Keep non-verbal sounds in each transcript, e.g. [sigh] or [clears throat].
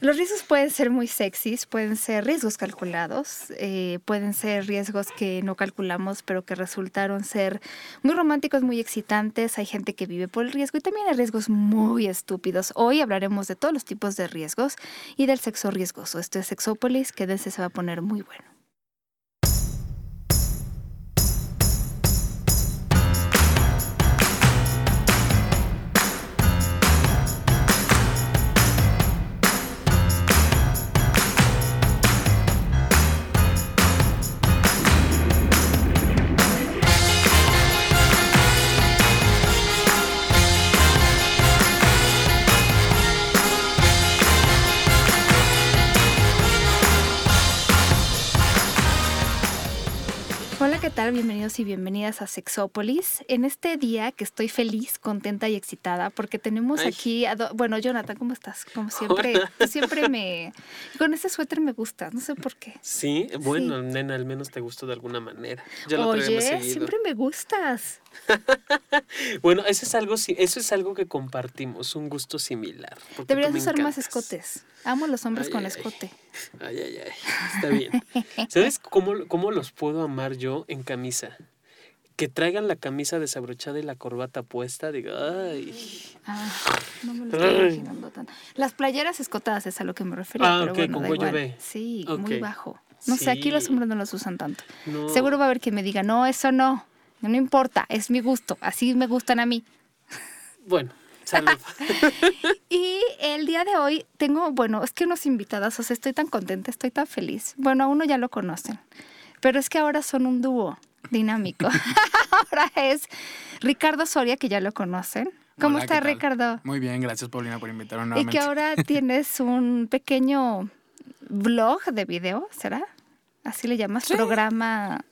Los riesgos pueden ser muy sexys, pueden ser riesgos calculados, eh, pueden ser riesgos que no calculamos, pero que resultaron ser muy románticos, muy excitantes. Hay gente que vive por el riesgo y también hay riesgos muy estúpidos. Hoy hablaremos de todos los tipos de riesgos y del sexo riesgoso. Esto es Sexópolis, que se va a poner muy bueno. Bienvenidos y bienvenidas a Sexópolis. En este día que estoy feliz, contenta y excitada porque tenemos aquí a Bueno, Jonathan, ¿cómo estás? Como [laughs] siempre, siempre me... Con este suéter me gusta, no sé por qué. Sí, bueno, nena, al menos te gustó de alguna manera. Oye, siempre me gustas. [laughs] bueno, eso es algo, eso es algo que compartimos, un gusto similar. Deberías usar más escotes. Amo los hombres con escote. Ay, ay, ay. Está bien. ¿Sabes cómo, cómo los puedo amar yo en camisa? que traigan la camisa desabrochada y la corbata puesta, digo, ay. Ah, no me lo estoy imaginando tanto. Las playeras escotadas es a lo que me refería. Ah, pero bueno, con da Sí, muy bajo. No sé, aquí los hombres no los usan tanto. Seguro va a haber que me diga, no, eso no. No importa, es mi gusto, así me gustan a mí. Bueno, salud. [laughs] y el día de hoy tengo, bueno, es que unos invitados, o sea, estoy tan contenta, estoy tan feliz. Bueno, a uno ya lo conocen, pero es que ahora son un dúo dinámico. [laughs] [laughs] ahora es Ricardo Soria, que ya lo conocen. ¿Cómo está Ricardo? Muy bien, gracias Paulina por invitarme nuevamente. Y que ahora tienes un pequeño blog de video, ¿será? Así le llamas, programa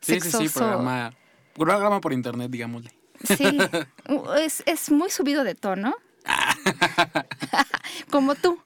Sí, sí, sí, programa Programa por internet, digámosle. Sí, [laughs] es, es muy subido de tono. [laughs] Como tú.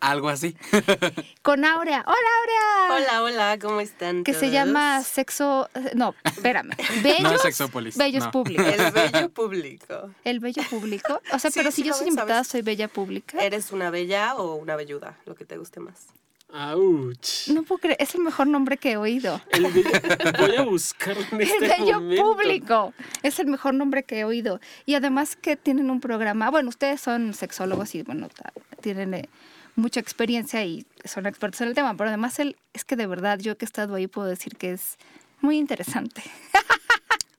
Algo así. [laughs] Con Aurea. Hola, Aurea. Hola, hola, ¿cómo están? Que se llama sexo. No, espérame. Bellos. No, sexópolis. Bellos públicos. El bello público. El bello público. O sea, pero si yo soy invitada, soy bella pública. ¿Eres una bella o una velluda? Lo que te guste más. ¡Auch! No puedo creer, es el mejor nombre que he oído. [laughs] voy a buscarlo en este El bello público. Es el mejor nombre que he oído. Y además que tienen un programa, bueno, ustedes son sexólogos y bueno, tienen eh, mucha experiencia y son expertos en el tema, pero además él, es que de verdad yo que he estado ahí puedo decir que es muy interesante.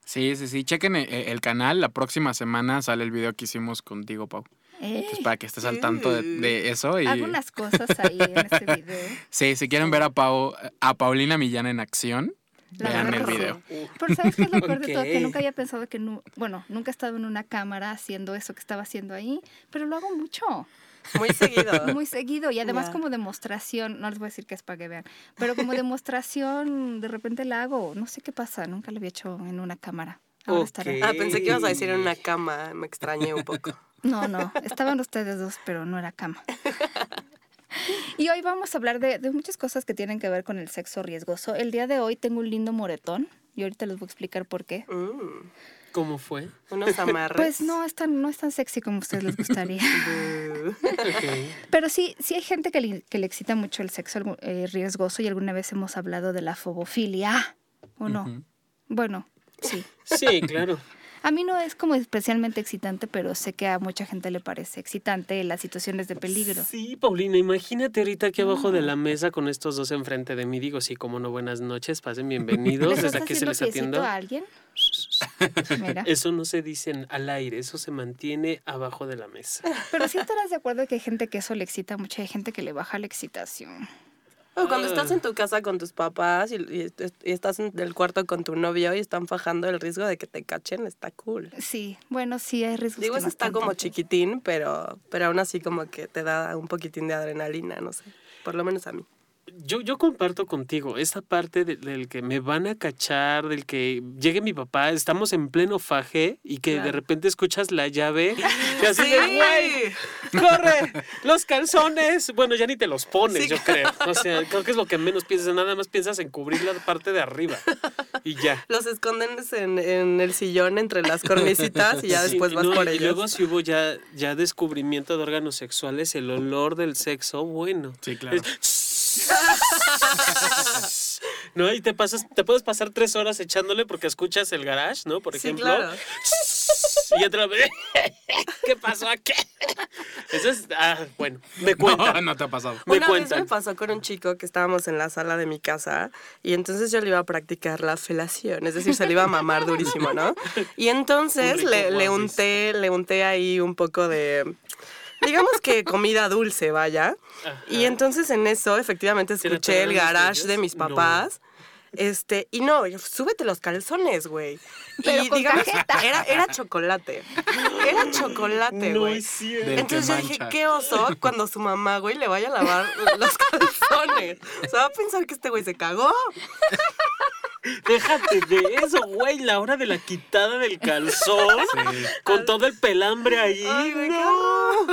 Sí, sí, sí. Chequen eh, el canal. La próxima semana sale el video que hicimos contigo, Pau. Pues para que estés al tanto de, eso. Y... Algunas cosas ahí en [laughs] este video. sí, si quieren ver a, Pau, a Paulina Millán en acción, vean el video. Pero ¿sabes qué es lo peor de todo? Que nunca había pensado que, no, bueno, nunca he estado en una cámara haciendo eso que estaba haciendo ahí, pero lo hago mucho. Muy seguido. [laughs] Muy seguido. Y además como demostración, no les voy a decir que es para que vean, pero como demostración, de repente la hago. No sé qué pasa, nunca lo había hecho en una cámara. Ah, pensé que ibas a decir en una [laughs] cama, me extrañé un poco. No, no, estaban ustedes dos, pero no era cama. [laughs] Y hoy vamos a hablar de, muchas cosas que tienen que ver con el sexo riesgoso. El día de hoy tengo un lindo moretón y ahorita les voy a explicar por qué. Mm. ¿Cómo fue? Unos amarres. Pues no es tan, no es tan sexy como a ustedes les gustaría. [laughs] [laughs] Pero sí, sí hay gente que le, que le excita mucho el sexo eh, riesgoso y alguna vez hemos hablado de la fobofilia, ¿o no? Bueno, sí. Sí, claro. A mí no es como especialmente excitante, pero sé que a mucha gente le parece excitante las situaciones de peligro. Sí, Paulina, imagínate ahorita aquí abajo de la mesa con estos dos enfrente de mí. Digo, sí, como no, buenas noches, pasen bienvenidos. Desde aquí se les atiendo. a alguien? [laughs] Eso no se dice al aire, eso se mantiene abajo de la mesa. Pero sí estarás de acuerdo que hay gente que eso le excita mucho, hay gente que le baja la excitación. O cuando estás en tu casa con tus papás y, estás en el cuarto con tu novio y están fajando el riesgo de que te cachen, está cool. Sí, bueno, sí hay riesgos. Digo, eso está como chiquitín, pero, pero aún así como que te da un poquitín de adrenalina, no sé. Por lo menos a mí. Yo, yo comparto contigo esta parte de- del que me van a cachar, del que llegue mi papá, estamos en pleno faje y que de repente escuchas la llave [laughs] y así de, Sí. güey, corre, los calzones. Bueno, ya ni te los pones, Sí, yo creo. O sea, creo que es lo que menos piensas, nada más piensas en cubrir la parte de arriba y ya. [laughs] Los esconden en, en el sillón entre las cornicitas y ya Sí, después vas no, por y ellos. luego si hubo ya, ya descubrimiento de órganos sexuales, el olor del sexo, bueno. Sí, claro. [laughs] No, y te pasas, te puedes pasar tres horas echándole porque escuchas el garage, ¿no? Por Sí, ejemplo. claro. [laughs] Y otra vez. [laughs] ¿Qué pasó aquí? Eso es. Ah, bueno, me No, cuentan. no te ha pasado. Me Una vez me pasó con un chico que estábamos en la sala de mi casa y entonces yo le iba a practicar la felación, es decir, se le iba a mamar durísimo, ¿no? Y entonces le, le unté, le unté ahí un poco de, digamos que comida dulce, vaya. Y entonces en eso efectivamente ¿Se le escuché el garage de mis No. papás. Este, y no, yo, súbete los calzones, güey. [laughs] Pero y con digamos, era, era chocolate. Era chocolate, No güey. que Entonces yo dije, qué oso cuando su mamá, güey, le vaya a lavar los [laughs] calzones. O sea, va a pensar que este güey se cagó. Déjate de eso, güey. La hora de la quitada del calzón. Sí. Con todo el pelambre ahí. Ay, güey, qué no.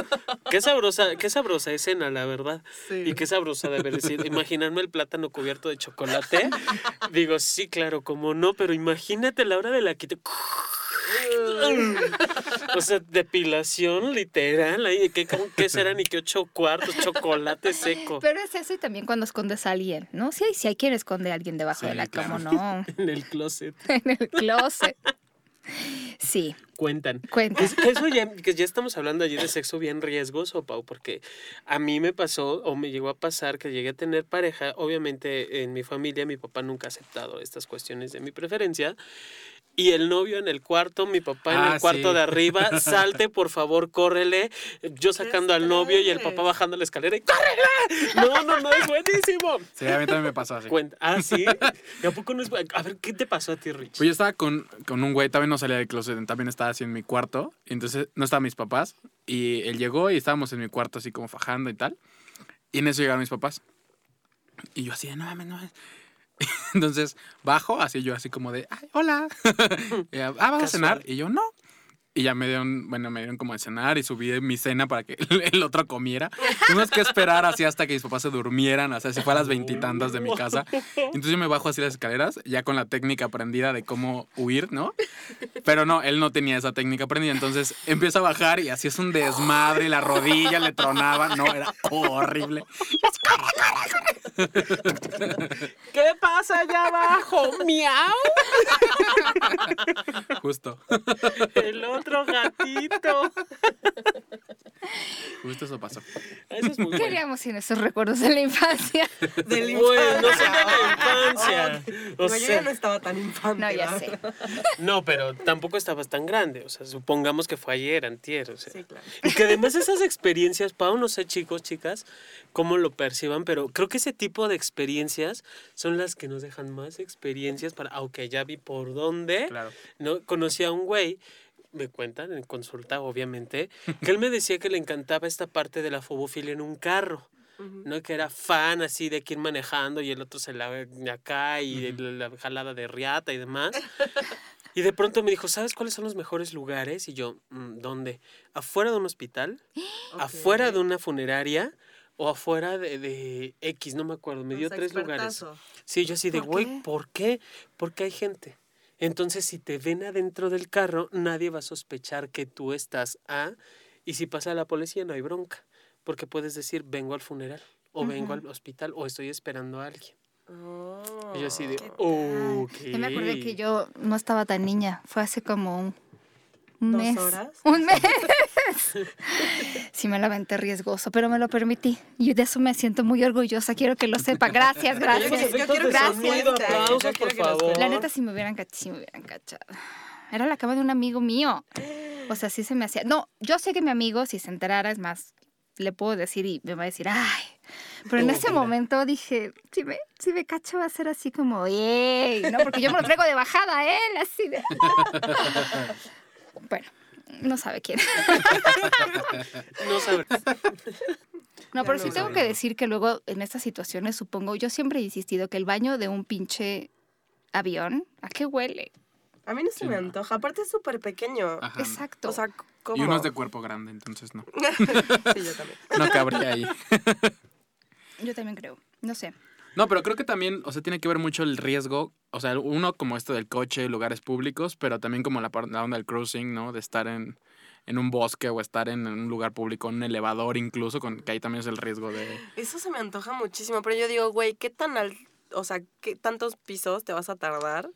Qué sabrosa, qué sabrosa escena, la verdad. Sí. Y qué sabrosa de haber sido. Imaginarme el plátano cubierto de chocolate. Digo, sí, claro, como no, pero imagínate la hora de la quita. O sea, depilación literal. Ahí, ¿qué, qué serán y qué ocho cuartos? Chocolate seco. Pero es eso y también cuando escondes a alguien, ¿no? Si hay, si hay quien esconde a alguien debajo Sí, de la claro. cama, ¿no? [laughs] En el closet. [laughs] en el closet. Sí, Cuentan. cuenta. Es que eso ya, que ya estamos hablando allí de sexo bien riesgoso, Pau, porque a mí me pasó o me llegó a pasar que llegué a tener pareja. Obviamente en mi familia mi papá nunca ha aceptado estas cuestiones de mi preferencia. Y el novio en el cuarto, mi papá en Ah, el cuarto sí. de arriba, [laughs] salte, por favor, córrele. Yo sacando al novio y el papá bajando la escalera y ¡córrele! No, no, no, es buenísimo. Sí, a mí también me pasó así. Cuenta. Ah, sí. [laughs] ¿Y a poco no es A ver, ¿qué te pasó a ti, Rich? Pues yo estaba con, con un güey, también no salía del closet, también estaba así en mi cuarto. y Entonces no estaban mis papás. Y él llegó y estábamos en mi cuarto así como fajando y tal. Y en eso llegaron mis papás. Y yo así de, no mames, no mames. [laughs] Entonces bajo, así yo así como de, ay, hola. Y [laughs] [laughs] ella, ah, ¿vas a cenar? Y yo, no. Y ya me dieron, bueno, me dieron como de cenar y subí mi cena para que el otro comiera. Tuvimos que esperar así hasta que mis papás se durmieran, o sea, si fue a las veintitantas de mi casa. Entonces yo me bajo así las escaleras, ya con la técnica aprendida de cómo huir, ¿no? Pero no, él no tenía esa técnica aprendida. Entonces empieza a bajar y así es un desmadre, y la rodilla le tronaba. No, era horrible. ¿Qué pasa allá abajo? ¡Miau! Justo, El otro gatito. [laughs] justo eso pasó. Eso es muy bueno. Queríamos ir esos recuerdos de la infancia. [laughs] Bueno, no sé de la infancia. O Digo, yo sea, ya no estaba tan infante. No, ya sé. no, pero tampoco estabas tan grande. O sea, supongamos que fue ayer, antier. O sea. Sí, claro. Y que además esas experiencias, Pau, no sé chicos, chicas, cómo lo perciban, pero creo que ese tipo de experiencias son las que nos dejan más experiencias para, aunque ya vi por dónde, Claro. no conocí a un güey, me cuentan en consulta, obviamente, que [laughs] él me decía que le encantaba esta parte de la fobofilia en un carro. ¿no? Que era fan así de quien manejando y el otro se la acá y la jalada de riata y demás. [laughs] Y de pronto me dijo, ¿sabes cuáles son los mejores lugares? Y yo, "Mm, ¿dónde? ¿Afuera de un hospital? ¿Afuera de una funeraria? ¿O afuera de, de X? No me acuerdo. Me dio tres lugares. Sí, yo así de, ¿Por güey, qué? ¿por qué? Porque hay gente. Entonces, si te ven adentro del carro, nadie va a sospechar que tú estás A. Y si pasa la policía, no hay bronca. Porque puedes decir, vengo al funeral, o vengo al hospital, o estoy esperando a alguien. Oh, Y yo así de, ¿qué tal? ok. Yo me acordé que yo no estaba tan niña. Fue hace como un, un ¿Dos mes. horas? Un [laughs] mes. [laughs] sí me la aventé riesgoso, pero me lo permití. Y de eso me siento muy orgullosa. Quiero que lo sepa. Gracias, gracias. gracias. aplausos, por favor. La neta, si me hubieran, cach- si me hubieran cachado. Era la cama de un amigo mío. O sea, sí se me hacía. No, yo sé que mi amigo, si se enterara, es más, le puedo decir y me va a decir, ay. Pero en ese momento dije, si me, si me cacho va a ser así como, ¡ey! ¿no? Porque yo me lo traigo de bajada a él, así de. [laughs] bueno, no sabe quién. [laughs] No sabes. [laughs] No, pero no sí tengo que decir que luego en estas situaciones, supongo, yo siempre he insistido que el baño de un pinche avión, ¿a qué huele? A mí no se Sí, me no. antoja. Aparte es súper pequeño. Ajá. Exacto. O sea, ¿cómo? Y uno es de cuerpo grande, entonces no. [laughs] sí, yo también. No cabría ahí. yo también creo. No sé. No, pero creo que también, o sea, tiene que ver mucho el riesgo. O sea, uno como esto del coche, lugares públicos, pero también como la, la onda del cruising, ¿no? De estar en, en un bosque o estar en un lugar público, en un elevador incluso, con, que ahí también es el riesgo de... Eso se me antoja muchísimo, pero yo digo, güey, ¿qué tan al, o sea, qué tantos pisos te vas a tardar?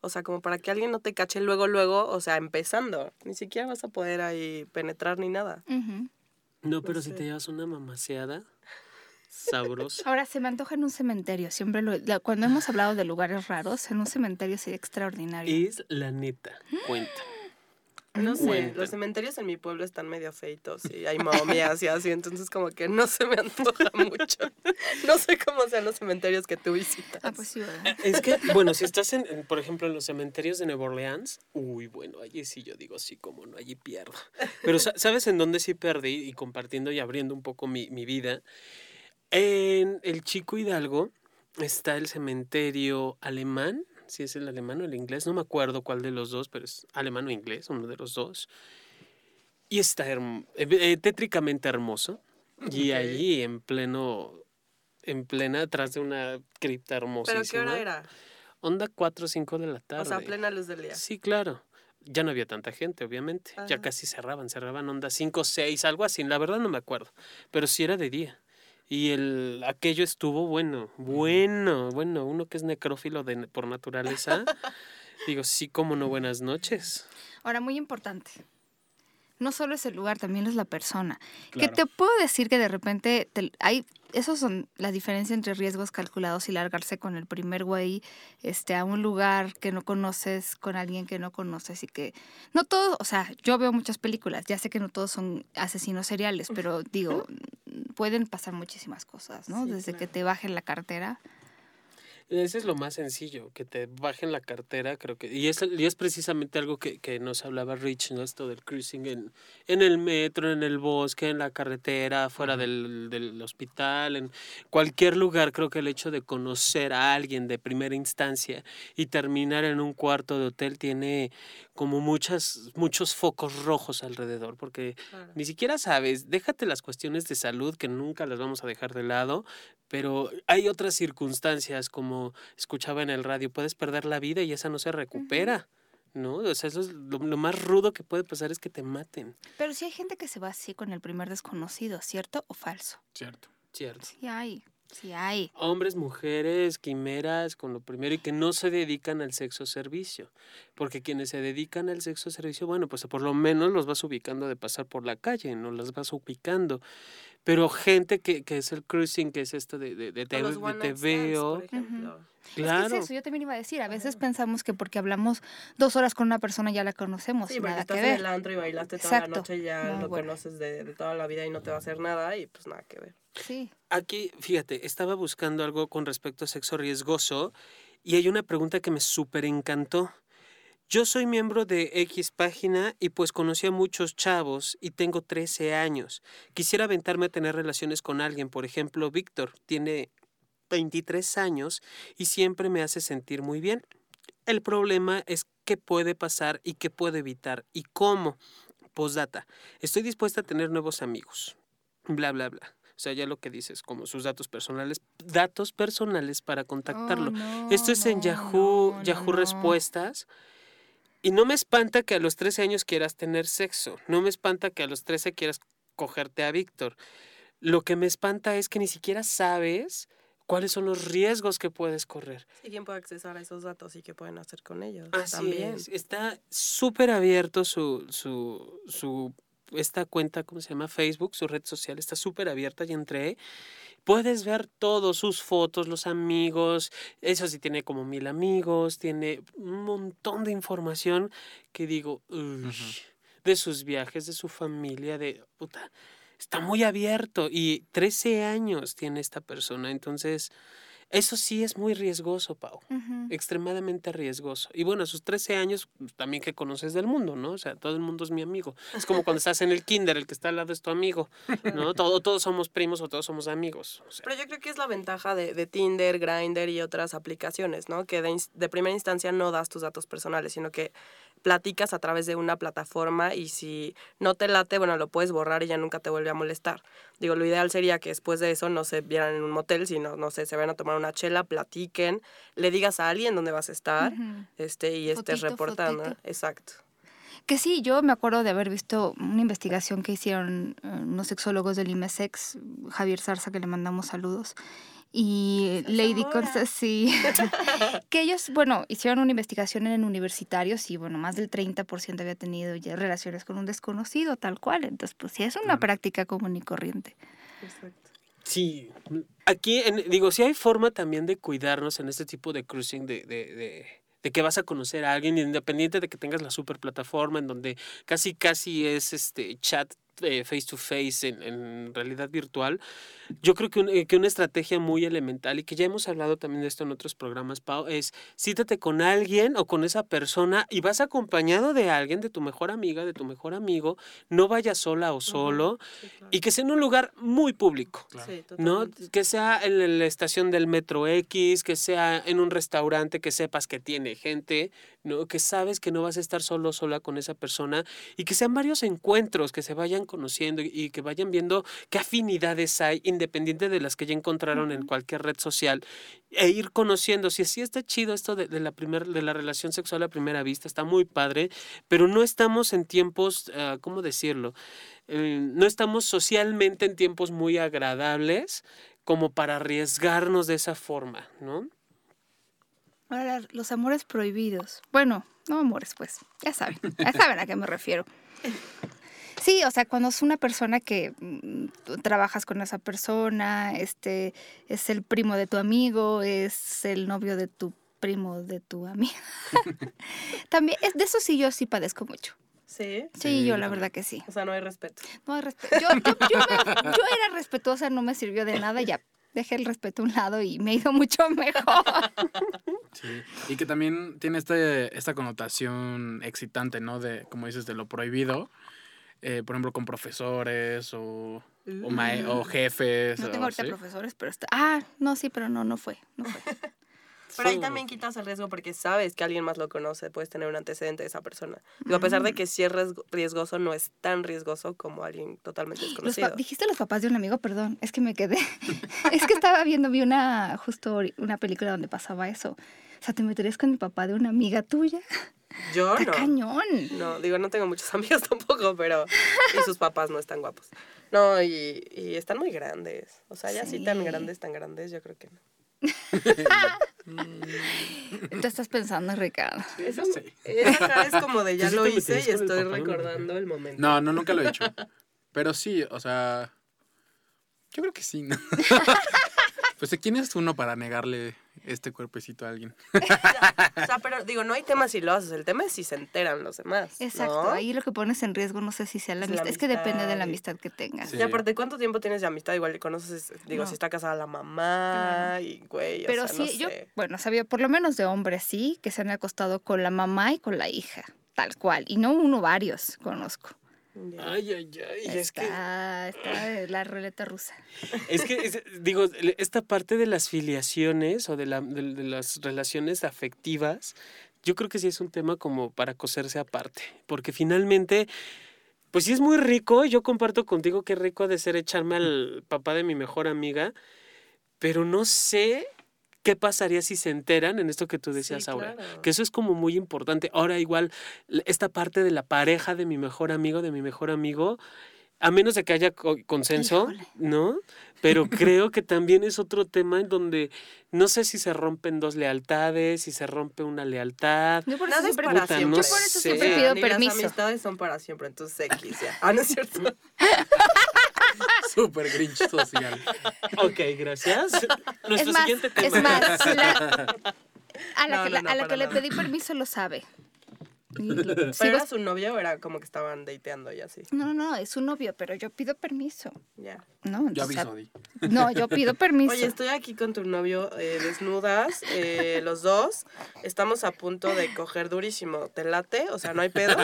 O sea, como para que alguien no te cache luego, luego, o sea, empezando. Ni siquiera vas a poder ahí penetrar ni nada. No, pero si sé. te llevas una mamaseada [laughs] sabrosa. Ahora se me antoja en un cementerio. Siempre lo, cuando hemos hablado de lugares raros, en un cementerio sería extraordinario. Es la neta. Cuenta. [gasps] No sé, Cuenta. los cementerios en mi pueblo están medio feitos y hay momias y así, entonces como que no se me antoja mucho. No sé cómo sean los cementerios que tú visitas. Ah, pues sí, ¿verdad? Es que, bueno, si estás, en, en, por ejemplo, en los cementerios de Nueva Orleans, uy, bueno, allí sí yo digo, sí, como no, allí pierdo. Pero sa- ¿sabes en dónde sí perdí? Y compartiendo y abriendo un poco mi, mi vida. En el Chico Hidalgo está el cementerio alemán, si es el alemán o el inglés, no me acuerdo cuál de los dos, pero es alemán o inglés, uno de los dos. Y está herm- eh, tétricamente hermoso. Y Ok. allí en pleno, en plena, atrás de una cripta hermosa. ¿Pero qué hora era? Onda 4 o 5 de la tarde. O sea, plena luz del día. Sí, claro. Ya no había tanta gente, obviamente. Ya Ajá. casi cerraban, cerraban onda 5 o 6, algo así. La verdad no me acuerdo. Pero sí era de día. Y el aquello estuvo bueno, bueno, bueno. Uno que es necrófilo de, por naturaleza. digo, sí, como no, buenas noches. Ahora, muy importante. No solo es el lugar, también es la persona. Que te puedo decir que de repente te- hay, esos son la diferencia entre riesgos calculados y largarse con el primer güey este, a un lugar que no conoces, con alguien que no conoces y que no todos, o sea, yo veo muchas películas, ya sé que no todos son asesinos seriales, pero digo, pueden pasar muchísimas cosas, ¿no? Sí, Desde que te bajen la cartera. Ese es lo más sencillo, que te bajen la cartera, creo que. Y es, y es precisamente algo que, que nos hablaba Rich, ¿no? Esto del cruising en, en el metro, en el bosque, en la carretera, fuera del, del hospital, en cualquier lugar. Creo que el hecho de conocer a alguien de primera instancia y terminar en un cuarto de hotel tiene como muchas, muchos focos rojos alrededor, porque Claro. ni siquiera sabes, déjate las cuestiones de salud que nunca las vamos a dejar de lado, pero hay otras circunstancias como escuchaba en el radio, puedes perder la vida y esa no se recupera, ¿no? O sea, eso es lo, lo más rudo que puede pasar es que te maten, Pero sí hay gente que se va así con el primer desconocido, ¿cierto o falso? Cierto. ¿cierto? Sí hay, sí hay. Hombres, mujeres, quimeras, con lo primero y que no se dedican al sexo servicio, porque quienes se dedican al sexo servicio, bueno, pues por lo menos los vas ubicando de pasar por la calle, no los vas ubicando. Pero gente que, que es el cruising, que es esto de, de, de te, los de one te veo, claro. Es que es eso, yo también iba a decir, a veces pensamos que porque hablamos dos horas con una persona ya la conocemos, Sí, porque nada estás que en ver. el antro y bailaste toda Exacto. la noche y ya No, lo bueno. conoces de, de toda la vida y no te va a hacer nada y pues nada que ver. Sí. Aquí, fíjate, estaba buscando algo con respecto a sexo riesgoso y hay una pregunta que me súper encantó. Yo soy miembro de X página y pues conocí a muchos chavos y tengo 13 años. Quisiera aventarme a tener relaciones con alguien. Por ejemplo, Víctor tiene 23 años y siempre me hace sentir muy bien. El problema es qué puede pasar y qué puedo evitar y cómo. Postdata. Estoy dispuesta a tener nuevos amigos. Bla, bla, bla. O sea, ya lo que dices, como sus datos personales, datos personales para contactarlo. Oh, no, Esto es en Yahoo, no, Yahoo. Respuestas. Y no me espanta que a los 13 años quieras tener sexo. No me espanta que a los 13 quieras cogerte a Víctor. Lo que me espanta es que ni siquiera sabes cuáles son los riesgos que puedes correr. ¿quién puede accesar a esos datos y qué pueden hacer con ellos? Así También. es. Está súper abierto su, su, su, esta cuenta, ¿cómo se llama? Facebook, su red social, está súper abierta y entré. Puedes ver todos sus fotos, los amigos. Eso sí, tiene como mil amigos, tiene un montón de información que digo, uy, de sus viajes, de su familia, de puta. Está muy abierto y 13 años tiene esta persona, entonces Eso sí es muy riesgoso, Pau. Extremadamente riesgoso. Y bueno, a sus 13 años, pues, también que conoces del mundo, ¿no? O sea, todo el mundo es mi amigo. Es como cuando estás en el kinder, el que está al lado es tu amigo, ¿no? Todo, todos somos primos o todos somos amigos. O sea, Pero yo creo que es la ventaja de, de Tinder, Grindr y otras aplicaciones, ¿no? Que de, de primera instancia no das tus datos personales, sino que platicas a través de una plataforma y si no te late, bueno, lo puedes borrar y ya nunca te vuelve a molestar. Digo, lo ideal sería que después de eso no se vieran en un motel, sino, no sé, se vayan a tomar una chela, platiquen, le digas a alguien dónde vas a estar este, y estés Fotito, reportando. fotito. Exacto. Que sí, yo me acuerdo de haber visto una investigación que hicieron eh, unos sexólogos del IMESEX, Javier Zarza, que le mandamos saludos, y Lady Zamora. Consta, sí, [laughs] [laughs] que ellos, bueno, hicieron una investigación en universitarios y, bueno, más del 30% había tenido ya relaciones con un desconocido, tal cual. Entonces, pues sí, es una práctica común y corriente. Exacto. Sí, aquí, en- digo, sí hay forma también de cuidarnos en este tipo de cruising, de, de, de, de que vas a conocer a alguien, independiente de que tengas la super plataforma en donde casi, casi es este chat eh, face to face en, en realidad virtual. Yo creo que, un- eh, que una estrategia muy elemental y que ya hemos hablado también de esto en otros programas, Pau, es cítate con alguien o con esa persona y vas acompañado de alguien, de tu mejor amiga, de tu mejor amigo, no vayas sola o solo Sí, claro. y que sea en un lugar muy público. Sí, ¿no? Que sea en la estación del metro X, que sea en un restaurante que sepas que tiene gente, ¿no? Que sabes que no vas a estar solo sola con esa persona y que sean varios encuentros que se vayan conociendo y, que vayan viendo qué afinidades hay independiente de las que ya encontraron en cualquier red social e ir conociendo si sí está chido esto de, de la primer, de la relación sexual a primera vista, está muy padre, pero no estamos en tiempos, ah, ¿cómo decirlo? Eh, no estamos socialmente en tiempos muy agradables como para arriesgarnos de esa forma, ¿no? Ahora, los amores prohibidos. Bueno, no amores, pues, ya saben, ya saben a qué me refiero. Sí, o sea, cuando es una persona que mm, tú trabajas con esa persona, este es el primo de tu amigo, es el novio de tu primo de tu amiga. [laughs] También, es, de eso sí yo sí padezco mucho. Sí. Sí, Sí, yo la verdad que sí. O sea, no hay respeto. No hay respeto. Yo, yo, yo era respetuosa, no me sirvió de nada, ya dejé el respeto a un lado y me ha ido [laughs] mucho mejor. Sí. Y que también tiene este, esta connotación excitante, ¿no? De, como dices, de lo prohibido. Eh, por ejemplo, con profesores o, o, o jefes. No o tengo ahorita profesores, pero está. Ah, no, sí, pero no, no fue. No fue. Pero ahí también quitas el riesgo porque sabes que alguien más lo conoce, puedes tener un antecedente de esa persona. Digo, a pesar de que sí es riesgo- riesgoso, no es tan riesgoso como alguien totalmente [gasps] Los desconocido. Dijiste los papás de un amigo, perdón, es que me quedé. [laughs] es que estaba viendo, vi una, justo una película donde pasaba eso. O sea, ¿te meterías con el papá de una amiga tuya? Yo ¡Está no. cañón! No, digo, no tengo muchos [laughs] amigos tampoco, pero. Y sus papás no están guapos. No, y, y están muy grandes. O sea, ya así tan Sí. grandes, tan grandes, yo creo que no. [laughs] Tú estás pensando, Ricardo. Eso, Sí. esa es como de ya ¿Tú sí lo hice y el estoy recordando el momento. No, no, nunca lo he hecho. [laughs] Pero sí, o sea. Yo creo que sí, ¿no? [laughs] pues, ¿quién es uno para negarle este cuerpecito a alguien? [laughs] [laughs] O sea, pero digo, no hay tema si lo haces, el tema es si se enteran los demás. Exacto, ¿no? ahí lo que pones en riesgo no sé si sea la Es la amistad. Es que depende de la amistad que tengas. Sí. Y aparte, ¿cuánto tiempo tienes de amistad? Igual le conoces, digo, No. si está casada la mamá y güey, o Pero sea, sí, no yo, sé. bueno, sabía por lo menos de hombres, sí, que se han acostado con la mamá y con la hija, tal cual. Y no uno, varios conozco. Ay, ay, ay, es que... Está, está la ruleta rusa. [laughs] Es que, es- digo, esta parte de las filiaciones o de, la- de- de las relaciones afectivas, yo creo que sí es un tema como para coserse aparte, porque finalmente, pues sí es muy rico, yo comparto contigo qué rico ha de ser echarme al papá de mi mejor amiga, pero no sé qué pasaría si se enteran en esto que tú decías Sí, ahora, claro. que eso es como muy importante. Ahora igual, esta parte de la pareja de mi mejor amigo, de mi mejor amigo, a menos de que haya co- consenso, Híjole. ¿no? Pero creo que también es otro tema en donde no sé si se rompen dos lealtades, si se rompe una lealtad. Yo por eso Nada es para puta, siempre. no yo por eso sé. siempre pido permiso. Las amistades son para siempre, entonces X ya. Ah, no es cierto. [laughs] Súper grinch social. Ok, gracias. [laughs] Nuestro es más, siguiente tema. es más, la- [laughs] a la No, que, no, la- no, a la para que le pedí permiso lo sabe. [laughs] ¿Pero era su novio o era como que estaban dateando y así? No, no, no, es su novio, pero yo pido permiso. Ya. ¿no? Yo O sea, aviso, Di. no, yo pido permiso. Oye, estoy aquí con tu novio eh, desnudas, eh, los dos. Estamos a punto de coger durísimo. ¿Te late? O sea, ¿no hay pedo?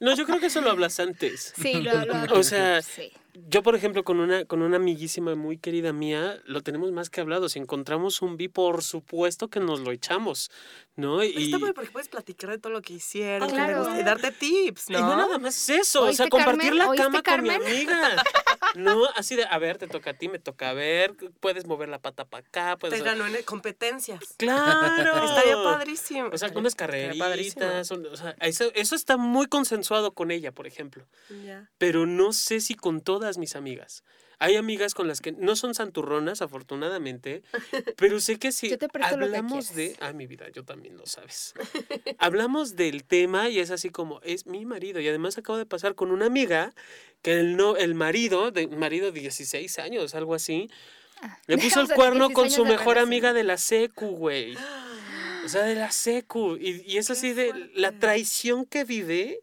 No, yo creo que eso lo hablas antes. [laughs] Sí, lo, lo- [laughs] O sea, sí. Yo, por ejemplo, con una, con una amiguísima muy querida mía, lo tenemos más que hablado. Si encontramos un bi, por supuesto que nos lo echamos, ¿no? Y, Está padre porque puedes platicar de todo lo que hicieron Ah, que gusta y darte tips, y no ¿no? nada más eso, o sea, ¿Oíste, compartir Carmen? la ¿Oíste, cama con mi amiga. [laughs] No, así de, a ver, te toca a ti, me toca a ver, puedes mover la pata para acá, puedes... Te ganó en competencias. ¡Claro! Estaría padrísimo. O sea, unas carreritas, o sea, eso, eso está muy consensuado con ella, por ejemplo. Pero no sé si con todas mis amigas. Hay amigas con las que no son santurronas, afortunadamente, [laughs] pero sé que si Yo te hablamos de... quieras. Ah, mi vida, yo también lo sabes. hablamos del tema y es así como, es mi marido. Y además acabo de pasar con una amiga que el, no, el marido, de, marido de 16 años, algo así, Ah. le puso [laughs] el cuerno 16 con su mejor relación. amiga de la secu, güey. [gasps] [gasps] O sea, de la secu. Y, y es así de la traición que vive,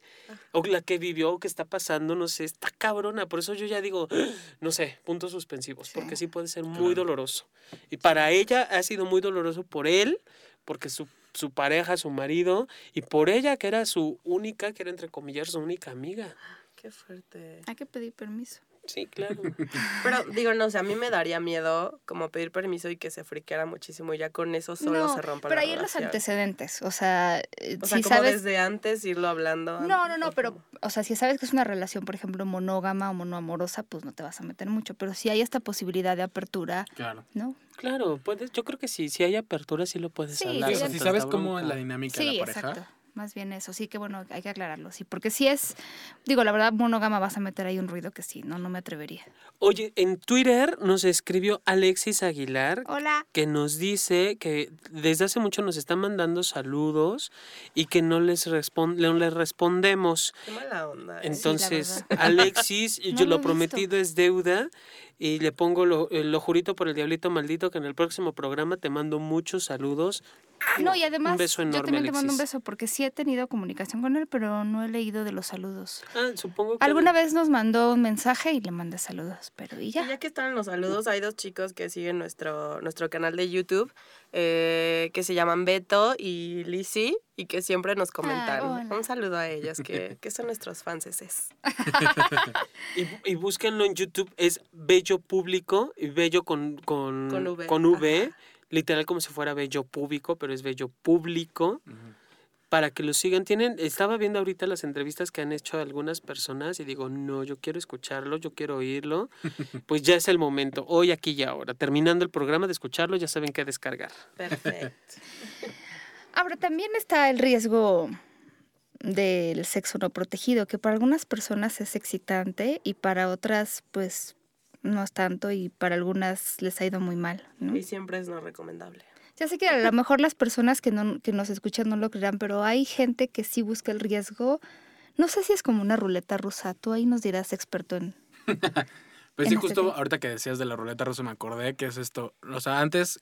o la que vivió, o que está pasando, no sé, está cabrona. Por eso yo ya digo, [gasps] no sé, puntos suspensivos, porque sí puede ser muy Claro. doloroso. Y para ella ha sido muy doloroso por él, porque su, su pareja, su marido, y por ella, que era su única, que era entre comillas, su única amiga. Qué fuerte. Hay que pedir permiso. Sí, claro. [laughs] Pero digo, no sé, a mí me daría miedo como pedir permiso y que se friqueara muchísimo y ya con eso solo no, se rompa pero la ahí en los antecedentes, o sea, eh, O sea, si como sabes... desde antes irlo hablando. No, no, no, ¿o pero, o sea, si sabes que es una relación, por ejemplo, monógama o monoamorosa, pues no te vas a meter mucho. Pero si hay esta posibilidad de apertura, Claro. ¿no? Claro, puedes, yo creo que sí, si hay apertura sí lo puedes Sí, hablar. sí, o sea, si sabes cómo es la dinámica de Sí, la pareja. exacto. Más bien eso, sí que bueno, hay que aclararlo, sí. Porque si es, digo, la verdad, monógama vas a meter ahí un ruido que sí, no, no me atrevería. Oye, en Twitter nos escribió Alexis Aguilar Hola. que nos dice que desde hace mucho nos está mandando saludos y que no les, respon- no les respondemos. Qué mala onda. ¿eh? Entonces. Alexis, [laughs] No yo lo prometido es deuda y le pongo lo, eh, lo jurito por el diablito maldito que en el próximo programa te mando muchos saludos. No, y además, beso yo enorme, también te mando un beso porque sí he tenido comunicación con él, pero no he leído de los saludos. Ah, supongo que... Alguna vez nos mandó un mensaje y le mandé saludos, pero y Y ya. ya que están los saludos, hay dos chicos que siguen nuestro, nuestro canal de YouTube eh, que se llaman Beto y Lizzy y que siempre nos comentan. Un saludo a ellos que, [laughs] que son nuestros fans. Y, y búsquenlo en YouTube, es Bello Público, y Bello con, con, Con V, con V, literal como si fuera Bello Público, pero es Bello Público. Para que lo sigan. Tienen, estaba viendo ahorita las entrevistas que han hecho algunas personas y digo, no, yo quiero escucharlo, yo quiero oírlo, [laughs] pues ya es el momento, hoy, aquí y ahora. Terminando el programa de escucharlo, ya saben qué descargar. Perfecto. [laughs] Ahora, también está el riesgo del sexo no protegido, que para algunas personas es excitante y para otras, pues, no es tanto y para algunas les ha ido muy mal, ¿no? Y siempre es no recomendable. Ya sé que a lo mejor las personas que, no, que nos escuchan no lo creerán, pero hay gente que sí busca el riesgo. No sé si es como una ruleta rusa. Tú ahí nos dirás, experto en... [laughs] Pues en sí, este justo tema. ahorita que decías de la ruleta rusa me acordé que es esto. O sea, antes,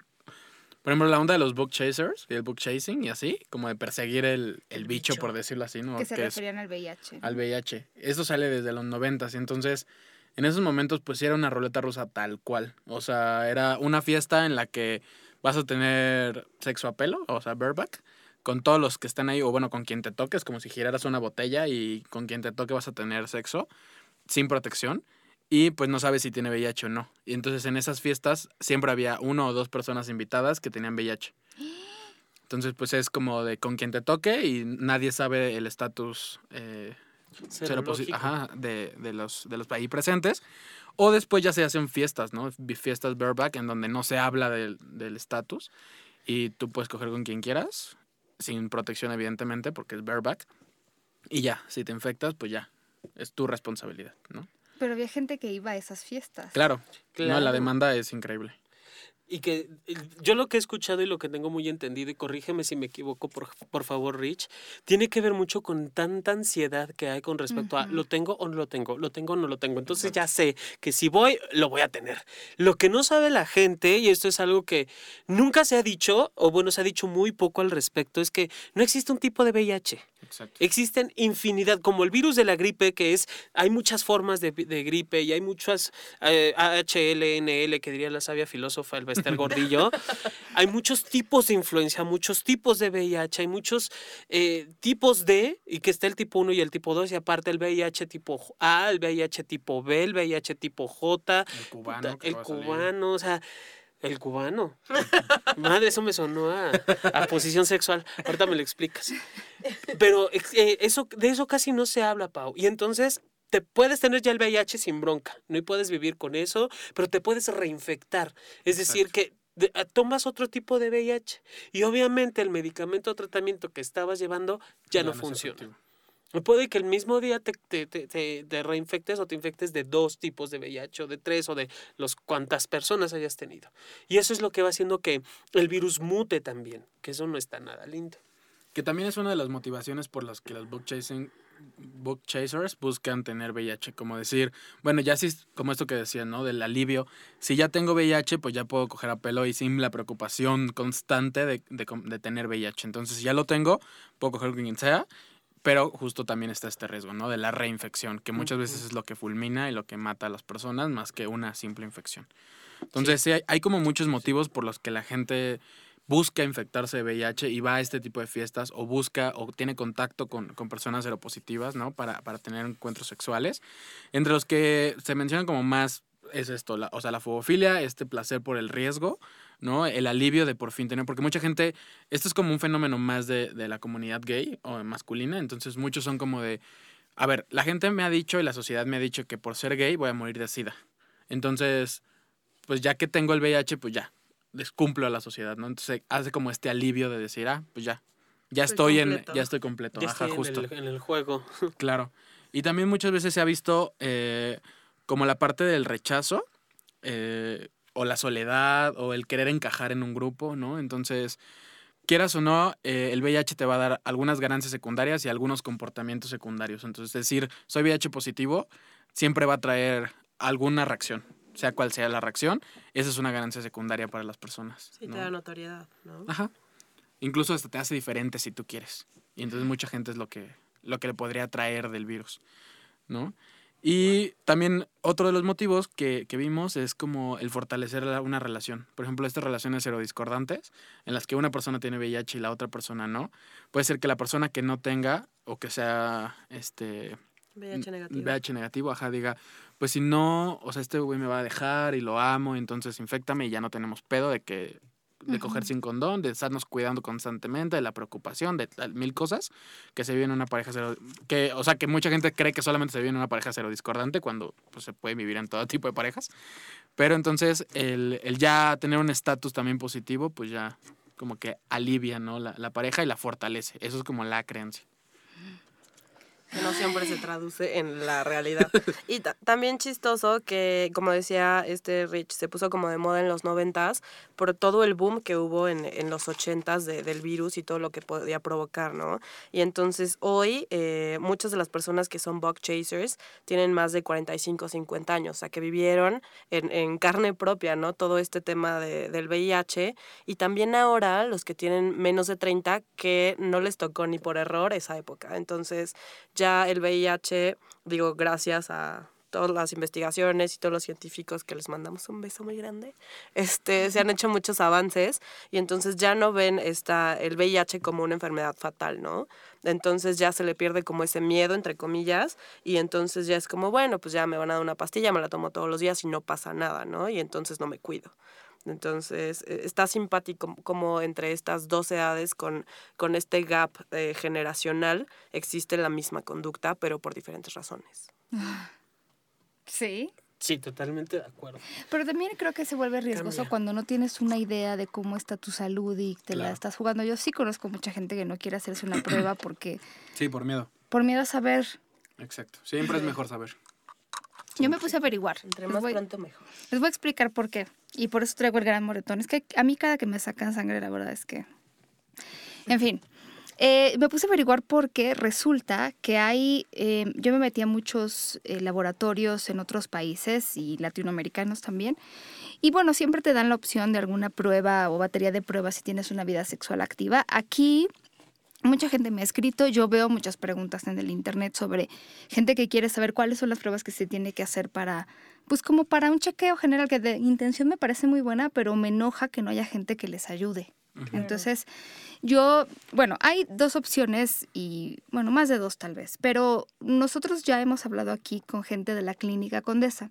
por ejemplo, la onda de los book chasers y el book chasing y así, como de perseguir el, el El bicho, bicho. por decirlo así, ¿no? que se Que es referían al VIH. al VIH. Eso sale desde los noventas, entonces en esos momentos pues sí era una ruleta rusa tal cual. O sea, era una fiesta en la que vas a tener sexo a pelo, o sea, bareback, con todos los que están ahí, o bueno, con quien te toques, como si giraras una botella y con quien te toque vas a tener sexo sin protección. Y pues no sabes si tiene VIH o no. Y entonces en esas fiestas siempre había uno o dos personas invitadas que tenían VIH. Entonces pues es como de con quien te toque y nadie sabe el estatus eh. Ajá, de, de los, de los ahí presentes. O después ya se hacen fiestas, ¿no? Fiestas bareback en donde no se habla del del estatus y tú puedes coger con quien quieras, sin protección evidentemente porque es bareback. Y ya, si te infectas, pues ya, es tu responsabilidad, ¿no? Pero había gente que iba a esas fiestas. Claro, No, la Claro. demanda es increíble. Y que yo lo que he escuchado y lo que tengo muy entendido, y corrígeme si me equivoco, por, por favor, Rich, tiene que ver mucho con tanta ansiedad que hay con respecto a lo tengo o no lo tengo, lo tengo o no lo tengo. Entonces ya sé que si voy, lo voy a tener. Lo que no sabe la gente, y esto es algo que nunca se ha dicho, o bueno, se ha dicho muy poco al respecto, es que no existe un tipo de VIH. Exacto. Existen infinidad, como el virus de la gripe, que es, hay muchas formas de, de gripe y hay muchas eh, HLNL, que diría la sabia filósofa el Bester Gordillo. [laughs] hay muchos tipos de influencia, muchos tipos de VIH, hay muchos eh, tipos de, y que está el tipo 1 y el tipo 2, y aparte el VIH tipo A, el VIH tipo B, el VIH tipo J, El cubano. el cubano, o sea, el cubano. Madre, eso me sonó a, a posición sexual. Ahorita me lo explicas. Pero eh, eso, de eso casi no se habla, Pau. Y entonces te puedes tener ya el VIH sin bronca, no y puedes vivir con eso, pero te puedes reinfectar. Es decir, que de- ah, tomas otro tipo de VIH y obviamente el medicamento o tratamiento que estabas llevando ya, no funciona. Efectivo. Puede que el mismo día te, te, te- te- te reinfectes o te infectes de dos tipos de VIH o de tres o de los cuantas personas hayas tenido. Y eso es lo que va haciendo que el virus mute también, que eso no está nada lindo. Que también es una de las motivaciones por las que los book chasing book chasers buscan tener VIH, como decir, bueno, ya sí, como esto que decía, ¿no? Del alivio. Si ya tengo VIH, pues ya puedo coger a pelo y sin la preocupación constante de, de de tener VIH. Entonces, si ya lo tengo, puedo coger con quien sea, pero justo también está este riesgo, ¿no? De la reinfección, que muchas veces es lo que fulmina y lo que mata a las personas más que una simple infección. Entonces, sí, hay, hay como muchos motivos por los que la gente busca infectarse de VIH y va a este tipo de fiestas o busca o tiene contacto con, con personas seropositivas, ¿no? Para, para tener encuentros sexuales. Entre los que se mencionan como más es esto, la- o sea, la fobofilia, este placer por el riesgo, ¿no? El alivio de por fin tener, porque mucha gente, esto es como un fenómeno más de, de la comunidad gay o masculina, entonces muchos son como de, a ver, la gente me ha dicho y la sociedad me ha dicho que por ser gay voy a morir de sida. Entonces, pues ya que tengo el VIH, pues ya, descumplo a la sociedad, ¿no? Entonces hace como este alivio de decir, ah, pues ya, ya Estoy estoy, en, ya estoy completo, Ya ajá, estoy en justo. el, en el juego. [laughs] Claro. Y también muchas veces se ha visto eh, como la parte del rechazo, eh, o la soledad, o el querer encajar en un grupo, ¿no? Entonces, quieras o no, eh, el VIH te va a dar algunas ganancias secundarias y algunos comportamientos secundarios. Entonces, decir, soy VIH positivo, siempre va a traer alguna reacción, sea cual sea la reacción. Esa es una ganancia secundaria para las personas. Sí, ¿no? te da notoriedad, ¿no? Ajá. Incluso hasta te hace diferente si tú quieres. Y entonces mucha gente es lo que, lo que le podría traer del virus, ¿no? Y también otro de los motivos que, que vimos es como el fortalecer una relación. Por ejemplo, estas relaciones serodiscordantes, en las que una persona tiene VIH y la otra persona no. Puede ser que la persona que no tenga o que sea este VIH negativo. VIH negativo, ajá, diga, pues si no, o sea, este güey me va a dejar y lo amo, entonces infectame y ya no tenemos pedo de que de coger sin condón, de estarnos cuidando constantemente, de la preocupación, de tal- mil cosas que se vive en una pareja cero, que, o sea, que mucha gente cree que solamente se vive en una pareja cero discordante cuando pues, se puede vivir en todo tipo de parejas. Pero entonces el, el ya tener un estatus también positivo, pues ya como que alivia, ¿no? La, la pareja y la fortalece. Eso es como la creencia. Que no siempre se traduce en la realidad. [laughs] Y ta- también chistoso que, como decía este Rich, se puso como de moda en los noventas por todo el boom que hubo en, en los ochentas de, del virus y todo lo que podía provocar, ¿no? Y entonces hoy eh, muchas de las personas que son bug chasers tienen más de 45, 50 años, o sea, que vivieron en, en carne propia, ¿no? Todo este tema de- del VIH y también ahora los que tienen menos de 30 que no les tocó ni por error esa época. Entonces ya el VIH, digo, gracias a todas las investigaciones y todos los científicos que les mandamos un beso muy grande, este, se han hecho muchos avances y entonces ya no ven esta, el VIH como una enfermedad fatal, ¿no? Entonces ya se le pierde como ese miedo, entre comillas, y entonces ya es como, bueno, pues ya me van a dar una pastilla, me la tomo todos los días y no pasa nada, ¿no? Y entonces no me cuido. Entonces, eh, está simpático como entre estas dos edades con, con este gap eh, generacional existe la misma conducta, pero por diferentes razones. Sí. Sí, totalmente de acuerdo. Pero también creo que se vuelve riesgoso Cambia. cuando no tienes una idea de cómo está tu salud y te la estás jugando. Yo sí conozco mucha gente que no quiere hacerse una prueba [clears throat] porque Sí, por miedo. por miedo a saber. Exacto. Siempre es mejor saber. Yo me puse a averiguar. Entre más voy, pronto mejor. les voy a explicar por qué. Y por eso traigo el gran moretón. Es que a mí cada que me sacan sangre, la verdad es que... En fin. Eh, me puse a averiguar porque resulta que hay, eh, yo me metí a muchos eh, laboratorios en otros países y latinoamericanos también. Y bueno, siempre te dan la opción de alguna prueba o batería de pruebas si tienes una vida sexual activa. Aquí Mucha gente me ha escrito, yo veo muchas preguntas en el internet sobre gente que quiere saber cuáles son las pruebas que se tiene que hacer para, pues como para un chequeo general, que de intención me parece muy buena, pero me enoja que no haya gente que les ayude. Entonces, yo, bueno, hay dos opciones y, bueno, más de dos tal vez, pero nosotros ya hemos hablado aquí con gente de la clínica Condesa.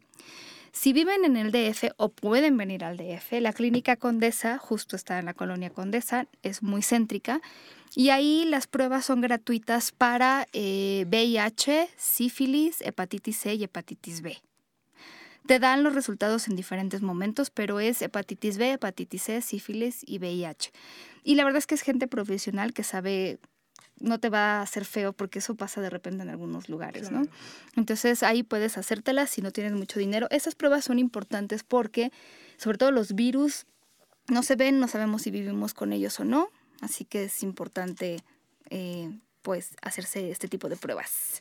Si viven en el DF o pueden venir al DF, la clínica Condesa justo está en la colonia Condesa, es muy céntrica y ahí las pruebas son gratuitas para eh, VIH, sífilis, hepatitis C y hepatitis B. Te dan los resultados en diferentes momentos, pero es hepatitis B, hepatitis C, sífilis y VIH. Y la verdad es que es gente profesional que sabe, no te va a hacer feo porque eso pasa de repente en algunos lugares, ¿no? Entonces ahí puedes hacértelas si no tienes mucho dinero. Esas pruebas son importantes porque, sobre todo los virus, no se ven, no sabemos si vivimos con ellos o no. Así que es importante, eh, pues, hacerse este tipo de pruebas.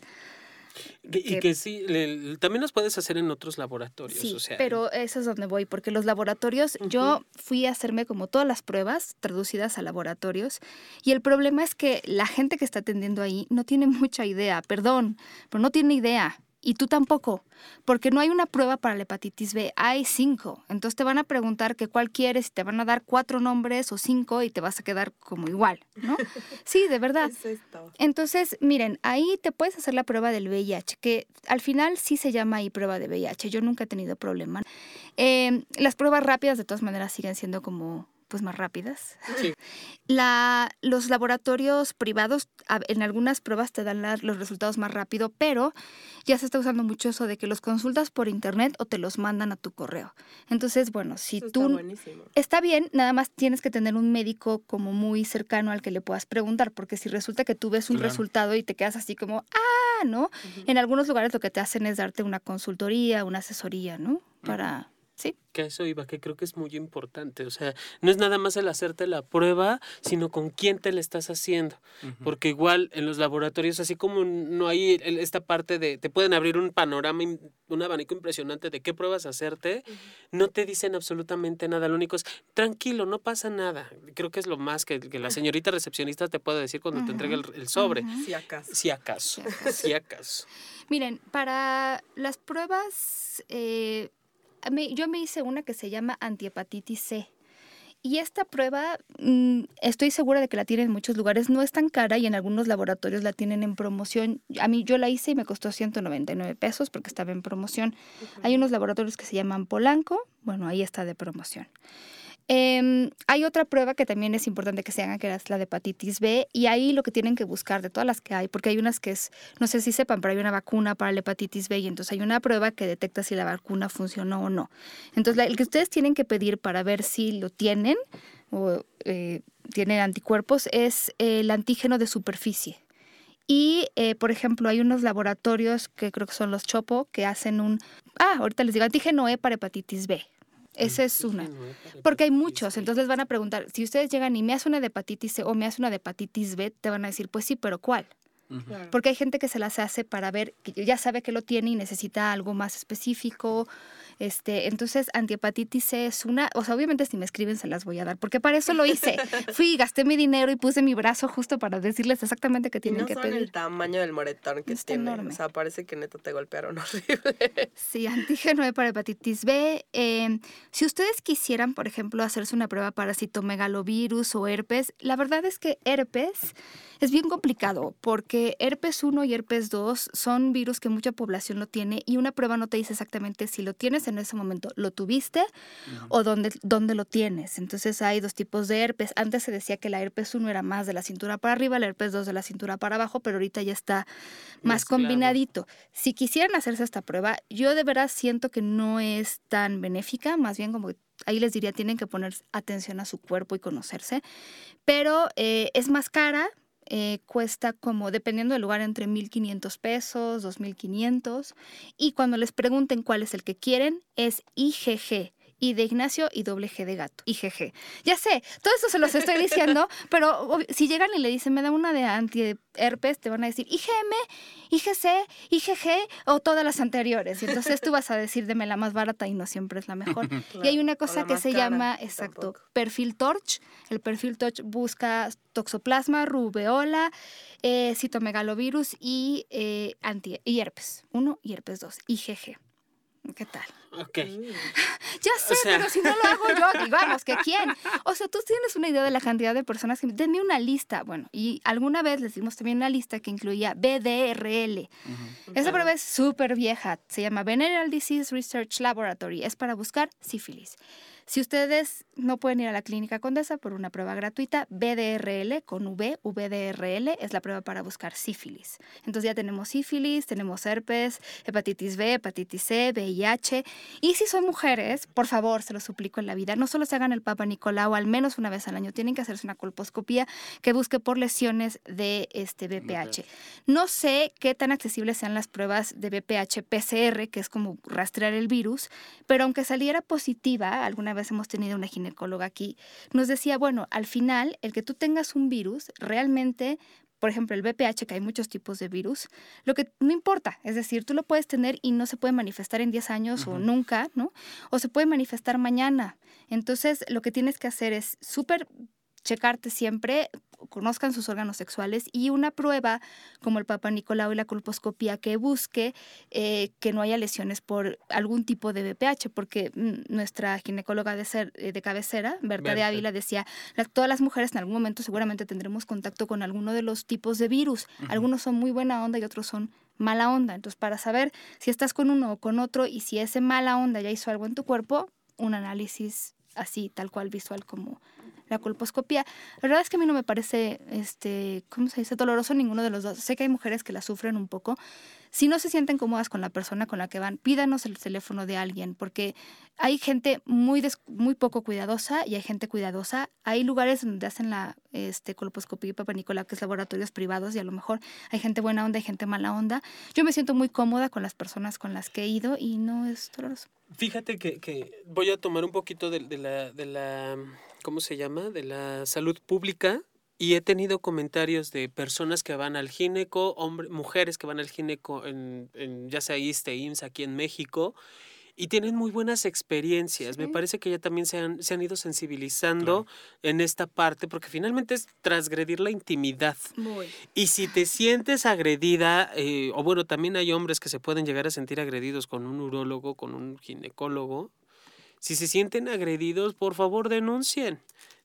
Que- y que- sí, le- también los puedes hacer en otros laboratorios. Sí, o sea, pero eso es donde voy, porque los laboratorios, yo fui a hacerme como todas las pruebas traducidas a laboratorios, y el problema es que la gente que está atendiendo ahí no tiene [laughs] mucha idea, perdón, pero no tiene idea. Y tú tampoco, porque no hay una prueba para la hepatitis B, hay cinco. Entonces te van a preguntar que cuál quieres, y te van a dar cuatro nombres o cinco y te vas a quedar como igual, ¿no? [laughs] Sí, de verdad. ¿Qué es esto? Entonces, miren, ahí te puedes hacer la prueba del VIH, que al final sí se llama ahí prueba de VIH. Yo nunca he tenido problema. Eh, las pruebas rápidas de todas maneras siguen siendo como pues más rápidas. Sí. [laughs] La, los laboratorios privados en algunas pruebas te dan la- los resultados más rápido, pero ya se está usando mucho eso de que los consultas por internet o te los mandan a tu correo. Entonces, bueno, si Eso está tú buenísimo. Está bien, nada más tienes que tener un médico como muy cercano al que le puedas preguntar, porque si resulta que tú ves un Claro. resultado y te quedas así como, ah, ¿no? En algunos lugares lo que te hacen es darte una consultoría, una asesoría, ¿no? Para, sí. que a eso iba, que creo que es muy importante. O sea, no es nada más el hacerte la prueba, sino con quién te la estás haciendo. Porque igual en los laboratorios, así como no hay esta parte de, te pueden abrir un panorama, un abanico impresionante de qué pruebas hacerte, no te dicen absolutamente nada. Lo único es, tranquilo, no pasa nada. Creo que es lo más que, que la señorita recepcionista te puede decir cuando te entrega el, el sobre. Si acaso. Si acaso, si acaso. Miren, para las pruebas, eh, yo me hice una que se llama antihepatitis C. Y esta prueba, mm, estoy segura de que la tienen en muchos lugares, no es tan cara y en algunos laboratorios la tienen en promoción. A mí yo la hice y me costó 199 pesos porque estaba en promoción. Hay unos laboratorios que se llaman Polanco, bueno, ahí está de promoción. Em, hay otra prueba que también es importante que se haga, que es la de hepatitis B, y ahí lo que tienen que buscar de todas las que hay, porque hay unas que es, no sé si sepan, pero hay una vacuna para la hepatitis B y entonces hay una prueba que detecta si la vacuna funcionó o no. Entonces, el que ustedes tienen que pedir para ver si lo tienen o eh, tienen anticuerpos es el antígeno de superficie. Y, eh, por ejemplo, hay unos laboratorios que creo que son los Chopo que hacen un, ah, ahorita les digo, antígeno E para hepatitis B. Esa es una. Porque hay muchos, entonces van a preguntar, si ustedes llegan y me hace una de hepatitis C o me hace una de hepatitis B, te van a decir, pues sí, pero ¿cuál? Porque hay gente que se las hace para ver que ya sabe que lo tiene y necesita algo más específico. Este, entonces, antihepatitis C es una, o sea, obviamente si me escriben se las voy a dar, porque para eso lo hice. [laughs] Fui, gasté mi dinero y puse mi brazo justo para decirles exactamente qué Y tienen no que saben pedir. el tamaño del moretón que tiene. enorme. O sea, parece que neta te golpearon [laughs] horrible. Sí, antígeno E para hepatitis B. Eh, si ustedes quisieran, por ejemplo, hacerse una prueba para citomegalovirus o herpes, la verdad es que herpes es bien complicado porque herpes 1 y herpes 2 son virus que mucha población lo tiene y una prueba no te dice exactamente si lo tienes en ese momento, lo tuviste o dónde, dónde lo tienes. Entonces hay dos tipos de herpes. Antes se decía que la herpes 1 era más de la cintura para arriba, la herpes 2 de la cintura para abajo, pero ahorita ya está más combinadito. Si quisieran hacerse esta prueba, yo de verdad siento que no es tan benéfica, más bien como que ahí les diría, tienen que poner atención a su cuerpo y conocerse, pero eh, es más cara. Eh, cuesta como, dependiendo del lugar, entre 1.500 pesos, 2.500. Y cuando les pregunten cuál es el que quieren, es IgG. I de Ignacio y doble G de gato. IgG. Ya sé, todo esto se los estoy diciendo, [laughs] pero si llegan y le dicen, me da una de antiherpes, te van a decir IgM, IgC, IgG o todas las anteriores. Y entonces tú vas a decir, deme la más barata y no siempre es la mejor. [laughs] Y hay una cosa que se cara, llama, exacto, tampoco. perfil Torch. El perfil Torch busca toxoplasma, rubeola, eh, citomegalovirus y, eh, anti y herpes 1 y herpes 2, IgG. ¿Qué tal? Ok. [laughs] Ya sé, sea- pero si no lo hago yo, [laughs] digamos que quién. O sea, tú tienes una idea de la cantidad de personas que... Denme una lista. Bueno, y alguna vez les dimos también una lista que incluía BDRL. Esa prueba es súper vieja. Se llama Venereal Disease Research Laboratory. Es para buscar sífilis. Si ustedes no pueden ir a la clínica Condesa por una prueba gratuita, BDRL con V, VDRL es la prueba para buscar sífilis. Entonces ya tenemos sífilis, tenemos herpes, hepatitis B, hepatitis C, VIH. Y si son mujeres, por favor, se lo suplico en la vida, no solo se hagan el Papa Nicolau al menos una vez al año, tienen que hacerse una colposcopía que busque por lesiones de este BPH. No sé qué tan accesibles sean las pruebas de BPH PCR, que es como rastrear el virus, pero aunque saliera positiva, alguna vez hemos tenido una ginecóloga aquí, nos decía, bueno, al final, el que tú tengas un virus, realmente, por ejemplo, el BPH, que hay muchos tipos de virus, lo que no importa, es decir, tú lo puedes tener y no se puede manifestar en 10 años o nunca, ¿no? O se puede manifestar mañana. Entonces, lo que tienes que hacer es súper checarte siempre, conozcan sus órganos sexuales y una prueba como el Papa Nicolau y la colposcopía que busque eh, que no haya lesiones por algún tipo de BPH, porque mm, nuestra ginecóloga de, ser, eh, de cabecera, Berta, de. Ávila, decía, "La- todas las mujeres en algún momento seguramente tendremos contacto con alguno de los tipos de virus. Algunos son muy buena onda y otros son mala onda. Entonces, para saber si estás con uno o con otro y si ese mala onda ya hizo algo en tu cuerpo, un análisis así, tal cual visual como la colposcopía. La verdad es que a mí no me parece, este, ¿cómo se dice? Doloroso ninguno de los dos. Sé que hay mujeres que la sufren un poco. Si no se sienten cómodas con la persona con la que van, pídanos el teléfono de alguien, porque hay gente muy, des- muy poco cuidadosa y hay gente cuidadosa. Hay lugares donde hacen la este, colposcopía y papanicola, que es laboratorios privados, y a lo mejor hay gente buena onda y gente mala onda. Yo me siento muy cómoda con las personas con las que he ido y no es doloroso. Fíjate que, que voy a tomar un poquito de, la, de la, ¿cómo se llama? De la salud pública. Y he tenido comentarios de personas que van al gineco, hombre, mujeres que van al gineco, en, en ya sea ISTE, IMSS, aquí en México, y tienen muy buenas experiencias. Me parece que ya también se han, se han ido sensibilizando en esta parte, porque finalmente es transgredir la intimidad. Muy. Y si te sientes agredida, eh, o bueno, también hay hombres que se pueden llegar a sentir agredidos con un urólogo, con un ginecólogo. Si se sienten agredidos, por favor denuncien.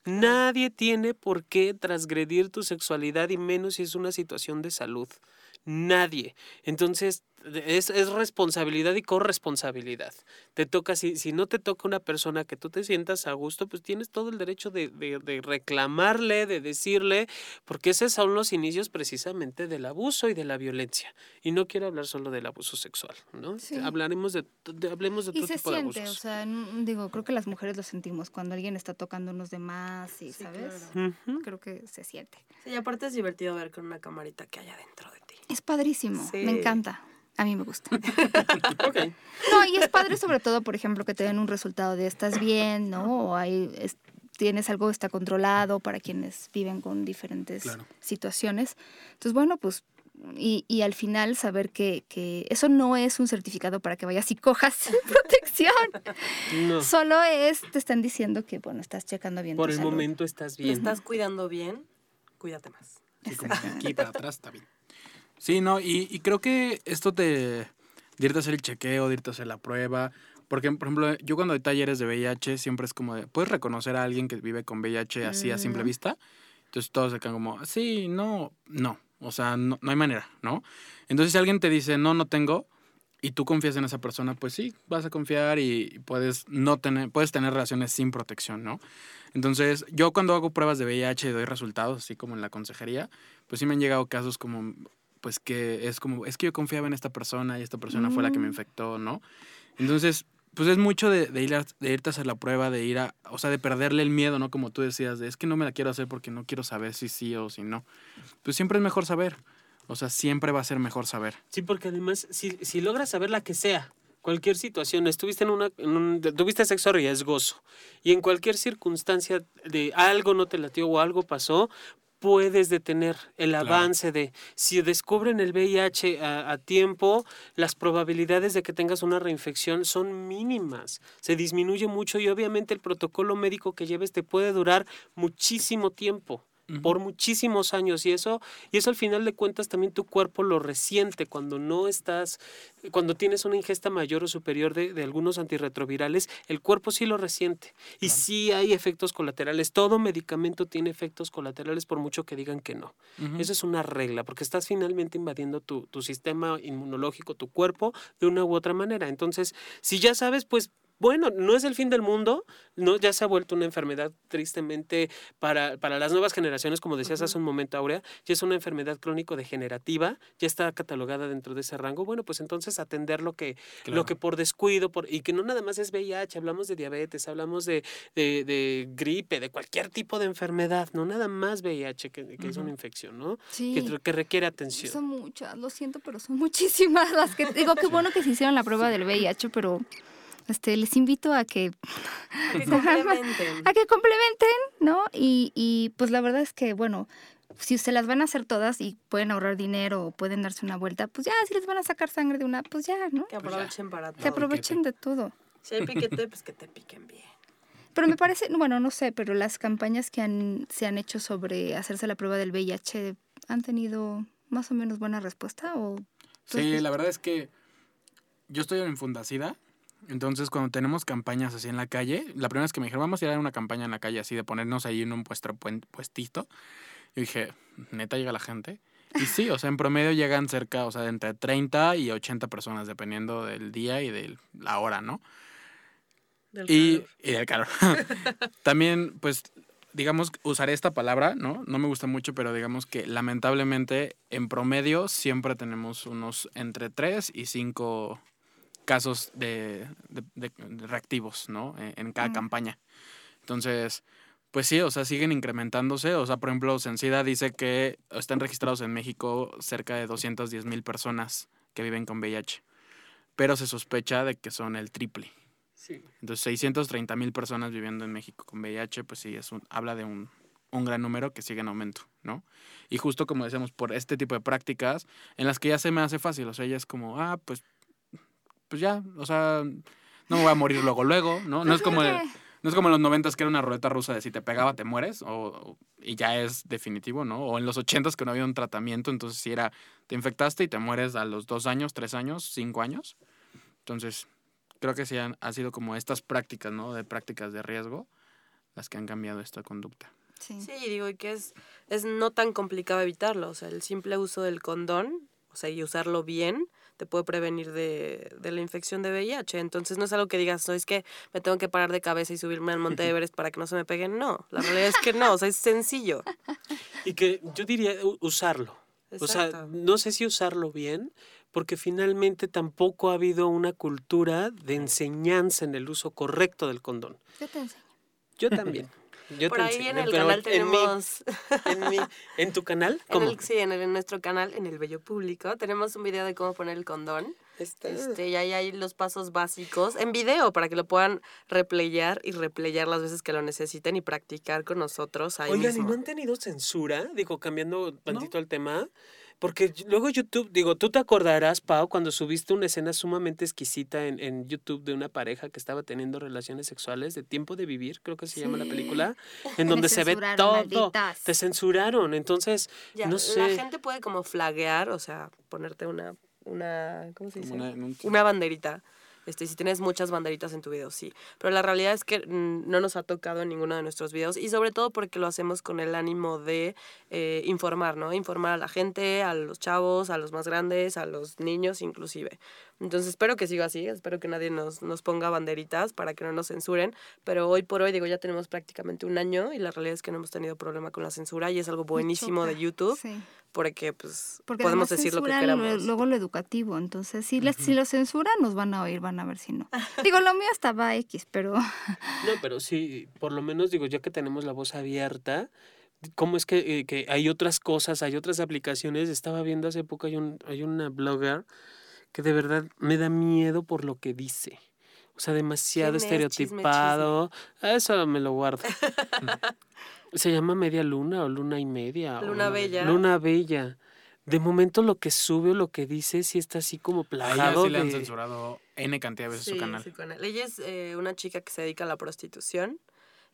Nadie tiene por qué transgredir tu sexualidad y menos si es una situación de salud. Nadie. Entonces, es, es responsabilidad y corresponsabilidad. Te toca, si, si no te toca una persona que tú te sientas a gusto, pues tienes todo el derecho de, de- de reclamarle, de decirle, porque esos son los inicios precisamente del abuso y de la violencia. Y no quiero hablar solo del abuso sexual, ¿no? Sí. Hablaremos de, de- hablemos de Y todo se tipo de siente, o abusos. sea, n- digo, creo que las mujeres lo sentimos cuando alguien está tocándonos de más y, Sí, ¿sabes? claro. Ujú. Creo que se siente. Sí, y aparte es divertido ver con una camarita que hay adentro de ti. Es padrísimo, Sí. me encanta. A mí me gusta. [laughs] Ok. No, y es padre sobre todo, por ejemplo, que te den un resultado de estás bien, ¿no? O hay, es- tienes algo que está controlado para quienes viven con diferentes Claro. situaciones. Entonces, bueno, pues, y, y al final saber que, que eso no es un certificado para que vayas y cojas [laughs] protección. No. Solo es, te están diciendo que, bueno, estás checando bien Por tu el salud. momento estás Te bien. estás cuidando bien, cuídate más. Sí, como aquí para atrás está bien. Sí, no, y, y creo que esto te. de irte a hacer el chequeo, de irte a hacer la prueba. Porque, por ejemplo, yo cuando doy talleres de VIH, siempre es como de. ¿Puedes reconocer a alguien que vive con VIH así a simple Mm. vista? Entonces todos se quedan como, sí, no, no. O sea, no, no hay manera, ¿no? Entonces, si alguien te dice, no, no tengo, y tú confías en esa persona, pues sí, vas a confiar y puedes no tener, puedes tener relaciones sin protección, ¿no? Entonces, yo cuando hago pruebas de VIH y doy resultados, así como en la consejería, pues sí me han llegado casos como, pues que es como, es que yo confiaba en esta persona y esta persona fue la que me Mm. infectó, ¿no? Entonces, pues es mucho de, de ir a- de irte a hacer la prueba, de ir a, o sea, de perderle el miedo, ¿no? Como tú decías, de es que no me la quiero hacer porque no quiero saber si sí o si no. Pues siempre es mejor saber. O sea, siempre va a ser mejor saber. Sí, porque además, si, si logras saber la que sea, cualquier situación, estuviste en una, en un- tuviste sexo riesgoso y en cualquier circunstancia de algo no te latió o algo pasó, puedes detener el Claro. avance de si descubren el VIH a, a tiempo, las probabilidades de que tengas una reinfección son mínimas, se disminuye mucho y obviamente el protocolo médico que lleves te puede durar muchísimo tiempo por muchísimos años y eso y eso al final de cuentas también tu cuerpo lo resiente cuando no estás cuando tienes una ingesta mayor o superior de, de algunos antirretrovirales el cuerpo sí lo resiente. Y sí hay efectos colaterales todo medicamento tiene efectos colaterales por mucho que digan que no. Eso es una regla porque estás finalmente invadiendo tu, tu sistema inmunológico tu cuerpo de una u otra manera. Entonces si ya sabes pues bueno, no es el fin del mundo, no ya se ha vuelto una enfermedad tristemente para, para las nuevas generaciones, como decías hace un momento, Aurea, ya es una enfermedad crónico-degenerativa, ya está catalogada dentro de ese rango. Bueno, pues entonces atender lo que, Claro. lo que por descuido, por, y que no nada más es VIH, hablamos de diabetes, hablamos de, de, de gripe, de cualquier tipo de enfermedad, no nada más VIH, que, que es una infección, ¿no? Sí. Que, que requiere atención. Son muchas, lo siento, pero son [laughs] muchísimas las que digo qué [laughs] bueno que se hicieron la prueba del VIH, pero este les invito a que Que [laughs] complementen. a que complementen, ¿no? Y, y pues la verdad es que bueno, si se las van a hacer todas y pueden ahorrar dinero o pueden darse una vuelta, pues ya si les van a sacar sangre de una, pues ya, ¿no? Que aprovechen para Que todo. aprovechen de todo. Si hay piquete, pues que te piquen bien. Pero me parece, bueno, no sé, pero las campañas que han, se han hecho sobre hacerse la prueba del VIH han tenido más o menos buena respuesta o Sí, la verdad es que yo estoy en Fundacida, entonces cuando tenemos campañas así en la calle, la primera vez que me dijeron, vamos a ir a una campaña en la calle así de ponernos ahí en un puesto, puen- puestito, yo dije, neta llega la gente. Y sí, o sea, en promedio llegan cerca, o sea, de entre 30 y 80 personas, dependiendo del día y de la hora, ¿no? Del Y, calor. y del calor. [laughs] También, pues, digamos, usaré esta palabra, ¿no? No me gusta mucho, pero digamos que lamentablemente en promedio siempre tenemos unos entre 3 y 5 casos de, de- de- de reactivos, ¿no? En, en cada Mm. campaña. Entonces, pues sí, o sea, siguen incrementándose. O sea, por ejemplo, Sencida dice que están registrados en México cerca de 210 mil personas que viven con VIH. Pero se sospecha de que son el triple. Sí. Entonces, 630 mil personas viviendo en México con VIH, pues sí, es un, habla de un, un gran número que sigue en aumento, ¿no? Y justo como decíamos, por este tipo de prácticas, en las que ya se me hace fácil, o sea, ya es como, ah, pues, pues ya, o sea, no me voy a morir luego, luego, ¿no? No es como, el- no es como en los noventas que era una ruleta rusa de si te pegaba te mueres, o, o- y ya es definitivo, ¿no? O en los ochentas que no había un tratamiento, entonces si era, te infectaste y te mueres a los dos años, tres años, cinco años. Entonces, creo que sí han, ha sido como estas prácticas, ¿no? De prácticas de riesgo las que han cambiado esta conducta. sí. Sí, digo, y que es, es no tan complicado evitarlo. O sea, el simple uso del condón, o sea, y usarlo bien, te puede prevenir de, de la infección de VIH. Entonces no es algo que digas, no es que me tengo que parar de cabeza y subirme al Monte [laughs] Everest para que no se me peguen. No, la realidad es que no, o sea, es sencillo. [laughs] Y que yo diría usarlo. O sea, no sé si usarlo bien, porque finalmente tampoco ha habido una cultura de enseñanza en el uso correcto del condón. Yo te enseño. Yo también. [laughs] Yo Por te ahí en el canal en mi- tenemos... en, mi- ¿En tu canal? [laughs] En ¿Cómo? el, sí, en, el- en nuestro canal, en el Bello Público, tenemos un video de cómo poner el condón. Está. Este, y ahí hay los pasos básicos en video para que lo puedan replayar y replayar las veces que lo necesiten y practicar con nosotros ahí Oigan, ¿y mismo. no han tenido censura? Digo, cambiando tantito el tema. Porque luego YouTube, digo, tú te acordarás, Pau, cuando subiste una escena sumamente exquisita en, en YouTube de una pareja que estaba teniendo relaciones sexuales de tiempo de vivir, creo que se llama la película, en [laughs] donde se ve todo. malditas. Te censuraron, entonces, Ya, no La sé. gente puede como flaguear, o sea, ponerte una, una ¿cómo se dice? Un- Una banderita. Este, si tienes muchas banderitas en tu video, sí. Pero la realidad es que no nos ha tocado en ninguno de nuestros videos y sobre todo porque lo hacemos con el ánimo de eh, informar, ¿no? Informar a la gente, a los chavos, a los más grandes, a los niños inclusive. Entonces espero que siga así, espero que nadie nos, nos ponga banderitas para que no nos censuren, pero hoy por hoy, digo, ya tenemos prácticamente un año y la realidad es que no hemos tenido problema con la censura y es algo buenísimo de. YouTube Sí. porque pues Porque podemos decir lo que queramos. Luego lo educativo, entonces si, les, si lo censuran nos van a oír, van a ver si no. [laughs] Digo, lo mío estaba X, pero [laughs] No, pero sí, por lo menos digo, ya que tenemos la voz abierta, ¿cómo es que, eh, que hay otras cosas, hay otras aplicaciones? Estaba viendo hace poco, hay, un, hay una blogger que de verdad me da miedo por lo que dice. O sea, demasiado estereotipado. Eso me lo guardo. [laughs] Se llama Media Luna o Luna y Media. o Luna Bella. Luna Bella. De momento lo que sube o lo que dice sí está así como plagado sí le han censurado N cantidad de veces su Sí, canal. su canal. Ella es eh, una chica que se dedica a la prostitución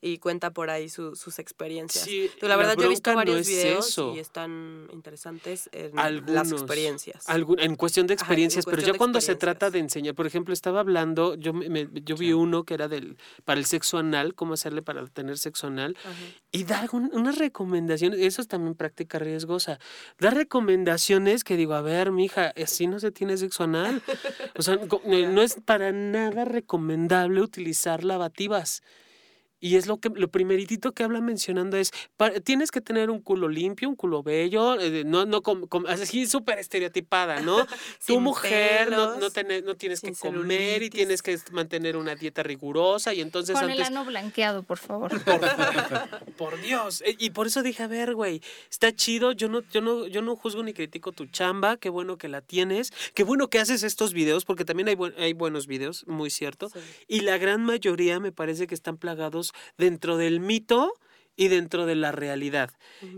y cuenta por ahí su- sus experiencias. Sí, la verdad yo he visto no varios es videos eso. y están interesantes en Algunos, las experiencias. algún- en cuestión de Ajá, experiencias, pero ya cuando se trata de enseñar, por ejemplo, estaba hablando, yo, me- yo vi Sí. uno que era del para el sexo anal, cómo hacerle para tener sexo anal, Ajá. y da algún- unas recomendaciones, eso es también práctica riesgosa, da recomendaciones que digo, a ver, mija, así no se tiene sexo anal. O sea, [laughs] no, no es para nada recomendable utilizar lavativas. Y es lo que lo primeritito que habla mencionando es, pa- tienes que tener un culo limpio, un culo bello, eh, no, no com- com- así súper estereotipada, ¿no? [laughs] Tu mujer no, no, no tienes que comer y tienes que mantener una dieta rigurosa y entonces con el ano blanqueado, por favor. [laughs] [laughs] Por Dios. Eh, Y por eso dije, a ver, güey, está chido. Yo no, yo no, yo no juzgo ni critico tu chamba. Qué bueno que la tienes. Qué bueno que haces estos videos, porque también hay, buen- hay buenos videos, muy cierto. Sí. Y la gran mayoría me parece que están plagados dentro del mito y dentro de la realidad,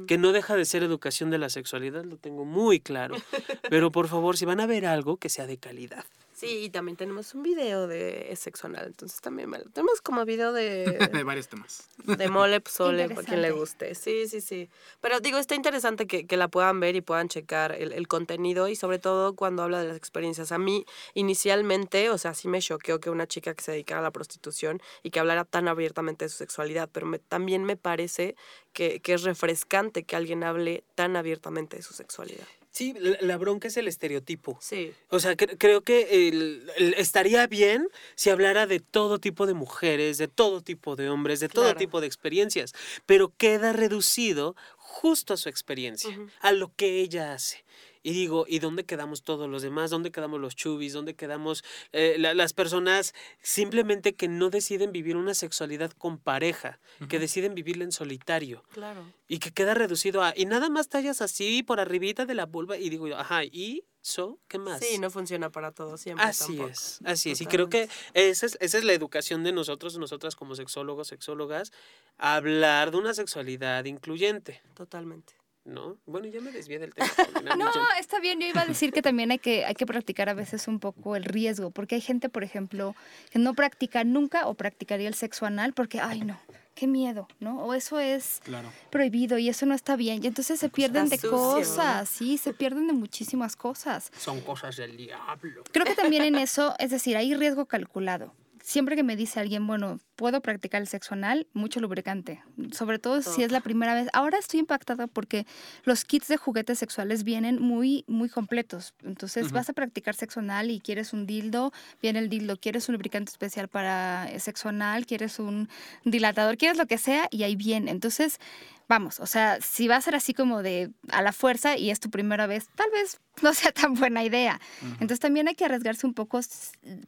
que no deja de ser educación de la sexualidad, lo tengo muy claro. [laughs] Pero por favor, si van a ver algo, que sea de calidad. Sí, y también tenemos un video de sexo anal, entonces también me lo- tenemos como video de, [laughs] de varios temas. de mole pozole, para quien le guste. Sí, sí, sí. Pero digo, está interesante que, que la puedan ver y puedan checar el, el contenido y sobre todo cuando habla de las experiencias. A mí, inicialmente, o sea, sí me choqueó que una chica que se dedicara a la prostitución y que hablara tan abiertamente de su sexualidad, pero me- también me parece que, que es refrescante que alguien hable tan abiertamente de su sexualidad. Sí, la, la bronca es el estereotipo. Sí. O sea, cre- creo que el- el- estaría bien si hablara de todo tipo de mujeres, de todo tipo de hombres, de todo Claro. tipo de experiencias, pero queda reducido justo a su experiencia, a lo que ella hace. Y digo, ¿y dónde quedamos todos los demás? ¿Dónde quedamos los chubis? ¿Dónde quedamos eh, la- las personas simplemente que no deciden vivir una sexualidad con pareja, que deciden vivirla en solitario? Claro. Y que queda reducido a, y nada más tallas así por arribita de la vulva, y digo ajá, ¿y so? ¿Qué más? Sí, no funciona para todos siempre. Así tampoco. es, así es. Y creo que esa es, esa es la educación de nosotros, nosotras como sexólogos, sexólogas, hablar de una sexualidad incluyente, Totalmente. ¿No? Bueno, ya me desvié del tema. [laughs] No, está bien. Yo iba a decir que también hay que, hay que practicar a veces un poco el riesgo, porque hay gente, por ejemplo, que no practica nunca o practicaría el sexo anal porque, ay, no, qué miedo, ¿no? O eso es Claro. prohibido y eso no está bien. Y entonces se pierden de sucio. cosas, sí, se pierden de muchísimas cosas. Son cosas del diablo. Creo que también en eso, es decir, hay riesgo calculado. Siempre que me dice alguien, bueno, puedo practicar el sexo anal, mucho lubricante. Sobre todo si es la primera vez. Ahora estoy impactada porque los kits de juguetes sexuales vienen muy, muy completos. Entonces vas a practicar sexo anal y quieres un dildo, viene el dildo. Quieres un lubricante especial para eh, sexo anal, quieres un dilatador, quieres lo que sea y ahí viene. Entonces, vamos, o sea, si va a ser así como de a la fuerza y es tu primera vez, tal vez [laughs] no sea tan buena idea. Entonces también hay que arriesgarse un poco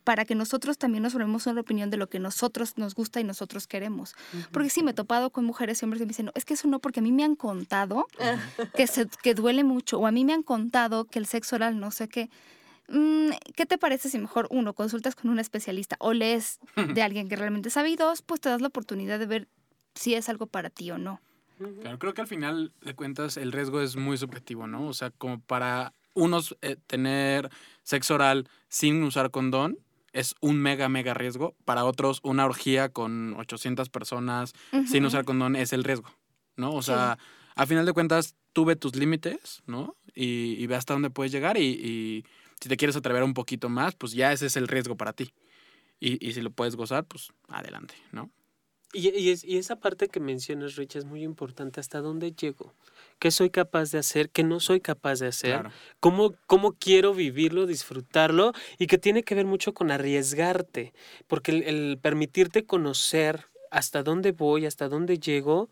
para que nosotros también nos formemos una opinión de lo que nosotros nos gusta y nosotros queremos. Porque sí, me he topado con mujeres y hombres que me dicen, no, es que eso no, porque a mí me han contado que, se, que duele mucho, o a mí me han contado que el sexo oral no sé qué. Mm, ¿Qué te parece si mejor, uno, consultas con un especialista o lees [laughs] de alguien que realmente sabe y dos, pues te das la oportunidad de ver si es algo para ti o no? Claro, creo que al final de cuentas el riesgo es muy subjetivo, ¿no? O sea, como para unos eh, tener sexo oral sin usar condón es un mega, mega riesgo. Para otros, una orgía con 800 personas sin usar condón es el riesgo, ¿no? O sea, a final de cuentas, tú ve tus límites, ¿no? Y, y ve hasta dónde puedes llegar y, y si te quieres atrever un poquito más, pues ya ese es el riesgo para ti. Y, y si lo puedes gozar, pues adelante, ¿no? Y, y es- y esa parte que mencionas, Rich, es muy importante. ¿Hasta dónde llego? ¿Qué soy capaz de hacer? ¿Qué no soy capaz de hacer? Claro. cómo, cómo quiero vivirlo, disfrutarlo y que tiene que ver mucho con arriesgarte, porque el, el permitirte conocer hasta dónde voy, hasta dónde llego,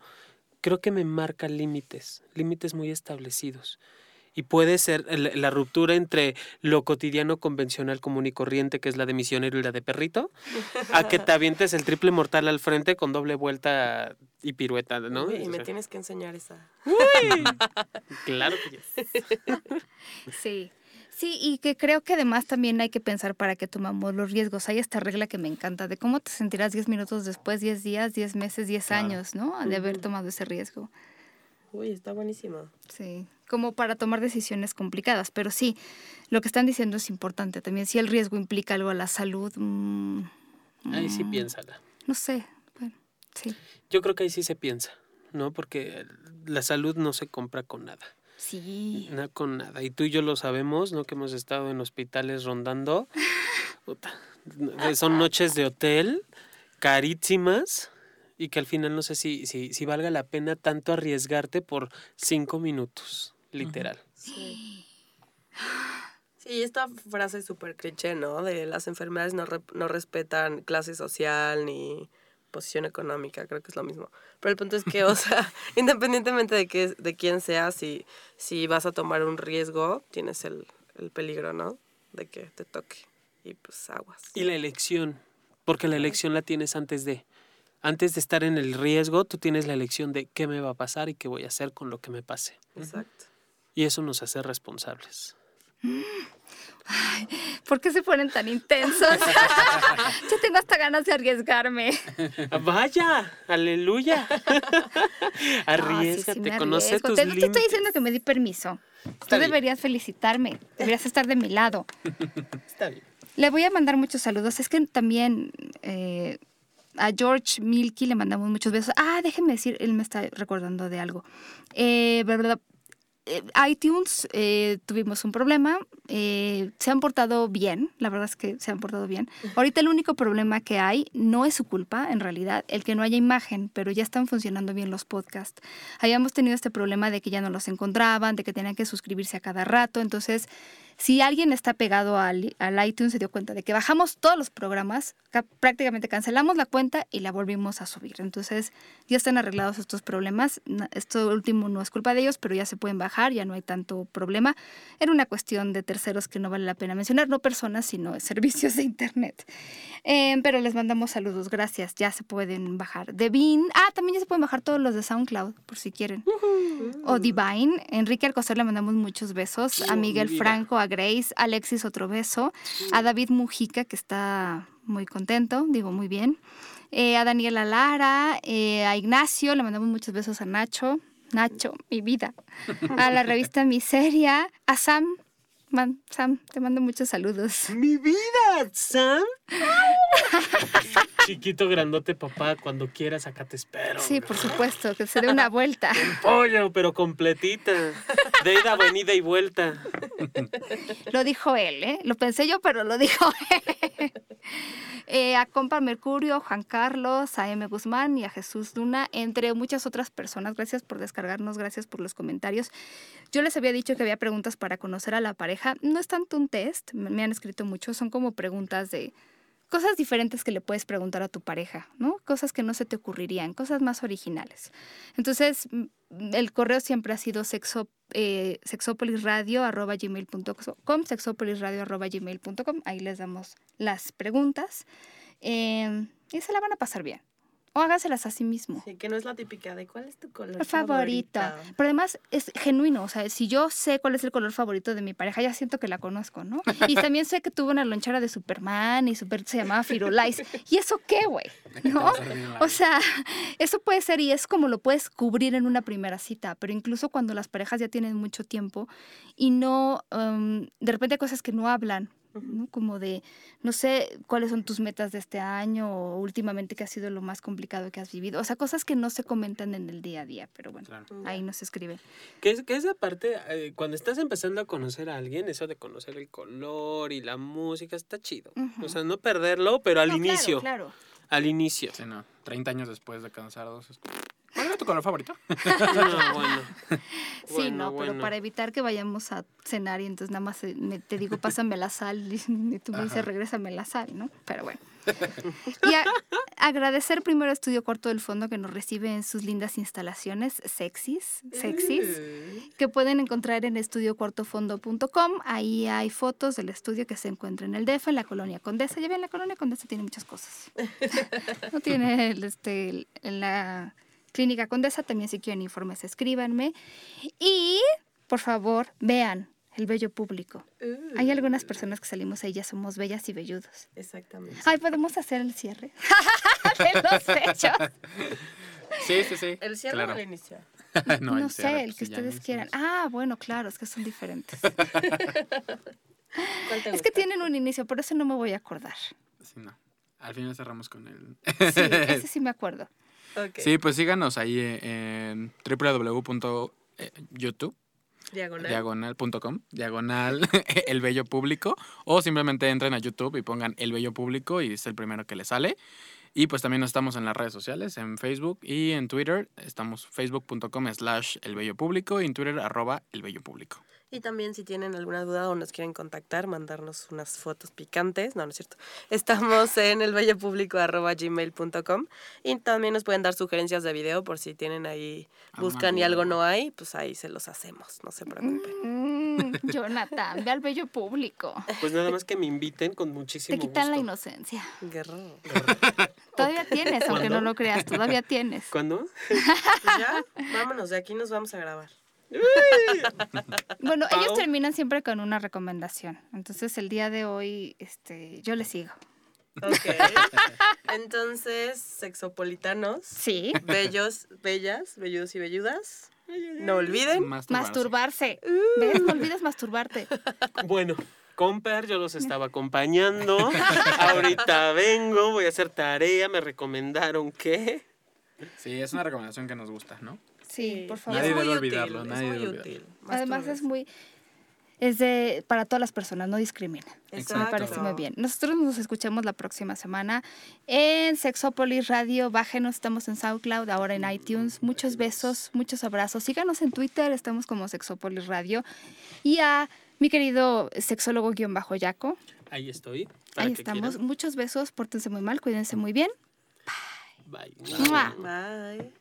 creo que me marca límites, límites muy establecidos. Y puede ser la ruptura entre lo cotidiano convencional común y corriente, que es la de misionero y la de perrito, a que te [laughs] avientes el triple mortal al frente con doble vuelta y pirueta, ¿no? Uy, y O me sea, tienes que enseñar esa. [laughs] Claro que yes. [laughs] Sí. Sí, y que creo que además también hay que pensar para qué tomamos los riesgos. Hay esta regla que me encanta de cómo te sentirás 10 minutos después, 10 días, 10 meses, 10 Claro. años, ¿no? De haber tomado ese riesgo. Uy, está buenísimo. Sí, como para tomar decisiones complicadas. Pero sí, lo que están diciendo es importante también. Si el riesgo implica algo a la salud, mm, Ahí sí mm, piénsala. no sé. Bueno, sí. Yo creo que ahí sí se piensa, ¿no? Porque la salud no se compra con nada. Sí. No con nada. Y tú y yo lo sabemos, ¿no? Que hemos estado en hospitales rondando. [laughs] Puta, Son noches de hotel carísimas y que al final no sé si, si, si valga la pena tanto arriesgarte por cinco minutos, literal. Sí. [gasps] Sí, esta frase es súper cliché, ¿no? De las enfermedades no, re- no respetan clase social ni posición económica, creo que es lo mismo. Pero el punto es que, o [laughs] sea, independientemente de, que, de quién seas, si, si vas a tomar un riesgo, tienes el, el peligro, ¿no? De que te toque. Y pues aguas. Y la elección, porque la elección la tienes antes de. Antes de estar en el riesgo, tú tienes la elección de qué me va a pasar y qué voy a hacer con lo que me pase. Exacto. Y eso nos hace responsables. ¿Por qué se ponen tan intensos? [laughs] Yo tengo hasta ganas de arriesgarme. Ah, Vaya, aleluya. [laughs] No, sí, [laughs] Arriesgate, sí conoce tus Te, no te estoy diciendo que me di permiso. Tú bien. deberías felicitarme. Deberías estar de mi lado. Está bien. Le voy a mandar muchos saludos. Es que también eh, a George Milky le mandamos muchos besos. Ah, déjenme decir, él me está recordando de algo. Verdad, eh, iTunes eh, tuvimos un problema. eh, se han portado bien, la verdad es que se han portado bien. Ahorita el único problema que hay no es su culpa, en realidad, el que no haya imagen, pero ya están funcionando bien los podcasts. Habíamos tenido este problema de que ya no los encontraban, de que tenían que suscribirse a cada rato. Entonces, si alguien está pegado al, al iTunes, se dio cuenta de que bajamos todos los programas, ca- prácticamente cancelamos la cuenta y la volvimos a subir. Entonces, ya están arreglados estos problemas. Esto último no es culpa de ellos, pero ya se pueden bajar, ya no hay tanto problema. Era una cuestión de terceros que no vale la pena mencionar, no personas, sino [laughs] servicios de Internet. Eh, pero les mandamos saludos, gracias. Ya se pueden bajar. Devin, ah, también ya se pueden bajar todos los de SoundCloud, por si quieren. O Divine. Enrique Alcocer le mandamos muchos besos. A Miguel. Franco, a Grace, Alexis otro beso. A David Mujica, que está muy contento, digo muy bien. Eh, a Daniela Lara, eh, a Ignacio, le mandamos muchos besos a Nacho. Nacho, mi vida. A la revista Miseria. A Sam. Man- Sam, te mando muchos saludos. [laughs] Mi vida, Sam. [laughs] Chiquito, grandote, papá, cuando quieras acá te espero. Sí, por supuesto, que se dé una vuelta. [laughs] Pollo, pero completita. De ida, venida y vuelta. Lo dijo él, ¿eh? Lo pensé yo, pero lo dijo él. Eh, a Compa Mercurio, Juan Carlos, a M. Guzmán y a Jesús Luna, entre muchas otras personas. Gracias por descargarnos, gracias por los comentarios. Yo les había dicho que había preguntas para conocer a la pareja. No es tanto un test, me han escrito mucho, son como preguntas de cosas diferentes que le puedes preguntar a tu pareja, ¿no? Cosas que no se te ocurrirían, cosas más originales. Entonces, el correo siempre ha sido sexo, eh, sexopolisradio.gmail.com, sexopolisradio.gmail.com, ahí les damos las preguntas eh, y se la van a pasar bien. O háganselas a sí mismo. Sí, que no es la típica de cuál es tu color Favorito. favorito. Pero además es genuino, o sea, si yo sé cuál es el color favorito de mi pareja, ya siento que la conozco, ¿no? Y [laughs] también sé que tuvo una lonchera de Superman y super, se llamaba Firulais. ¿Y eso qué, güey? [laughs] ¿No? O sea, eso puede ser y es como lo puedes cubrir en una primera cita, pero incluso cuando las parejas ya tienen mucho tiempo y no, um, de repente hay cosas que no hablan, ¿no? Como de, no sé cuáles son tus metas de este año o últimamente qué ha sido lo más complicado que has vivido. O sea, cosas que no se comentan en el día a día, pero bueno, Claro. ahí nos escriben. Que, es- que esa parte, eh, cuando estás empezando a conocer a alguien, eso de conocer el color y la música está chido. Ujú. O sea, no perderlo, pero al No, claro, inicio. Claro, Al inicio. Sí, no. 30 años después de casados. ¿Cuál era tu color favorito? [laughs] No, bueno. Sí, Bueno, no, pero para evitar que vayamos a cenar y entonces nada más eh, te digo, [laughs] pásame la sal [laughs] y, tú me dices, regrésame la sal, ¿no? Pero bueno. Y a- agradecer primero a Estudio Cuarto del Fondo que nos recibe en sus lindas instalaciones sexys, sexys, que pueden encontrar en estudiocuartofondo.com. Ahí hay fotos del estudio que se encuentra en el DF, en la Colonia Condesa. Ya ven, la Colonia Condesa tiene muchas cosas. no tiene el, este, en la Clínica Condesa, también si quieren informes, escríbanme. Y, por favor, vean el bello público. Hay algunas personas que salimos ahí, ya somos bellas y velludos. Exactamente. Ay, ¿podemos hacer el cierre? [laughs] de los hechos. Sí, sí, sí. ¿El cierre claro. o el inicio? [laughs] No, el sé, cierre, el pues, que ustedes quieran. Ah, bueno, claro, es que son diferentes. [laughs] ¿Cuál te es que tienen un inicio, por eso no me voy a acordar. Sí, no. Al final cerramos con el... Sí, ese sí me acuerdo. Sí, pues síganos ahí en www.youtube Diagonal. diagonal.com, diagonal [laughs] el bello público, o simplemente entren a YouTube y pongan el bello público y es el primero que les sale. Y pues también estamos en las redes sociales, en Facebook y en Twitter. Estamos facebook.com slash el bello público y en Twitter arroba el bello público. Y también si tienen alguna duda o nos quieren contactar, mandarnos unas fotos picantes. No, no es cierto. [laughs] Estamos en elbellopublico.gmail.com y también nos pueden dar sugerencias de video por si tienen ahí, Alguna buscan y algo no hay, pues ahí se los hacemos, no se preocupen. Mm, Jonathan, ve al bello público. Pues nada más que me inviten con Te muchísimo quitan la inocencia. Guerrero. Todavía tienes, aunque no lo creas, todavía tienes. ¿Cuándo? [laughs] Pues ya, vámonos, de aquí nos vamos a grabar. Bueno, Pau. ellos terminan siempre con una recomendación. Entonces, el día de hoy, este, yo les sigo. Ok. [laughs] Entonces, sexopolitanos, Sí. bellos, bellas, velludos y velludas, no olviden. Masturbarse. ¿Ves? No olvides masturbarte. [laughs] Bueno, Comper, yo los estaba acompañando. Ahorita vengo, voy a hacer tarea. Me recomendaron que. Sí, es una recomendación que nos gusta, ¿no? Sí, por favor. Nadie es muy debe útil, olvidarlo, es nadie muy debe útil. Además es muy es de para todas las personas, no discrimina. Me Exacto. parece muy bien. Nosotros nos escuchamos la próxima semana en Sexópolis Radio. Bájenos, estamos en SoundCloud, ahora en iTunes. Muchos besos, muchos abrazos. Síganos en Twitter, estamos como Sexópolis Radio. Y a mi querido sexólogo guion bajo Yaco. Ahí estoy. para Ahí que estamos. quieran. Muchos besos, pórtense muy mal, cuídense muy bien. Bye. ¡Mua! Bye.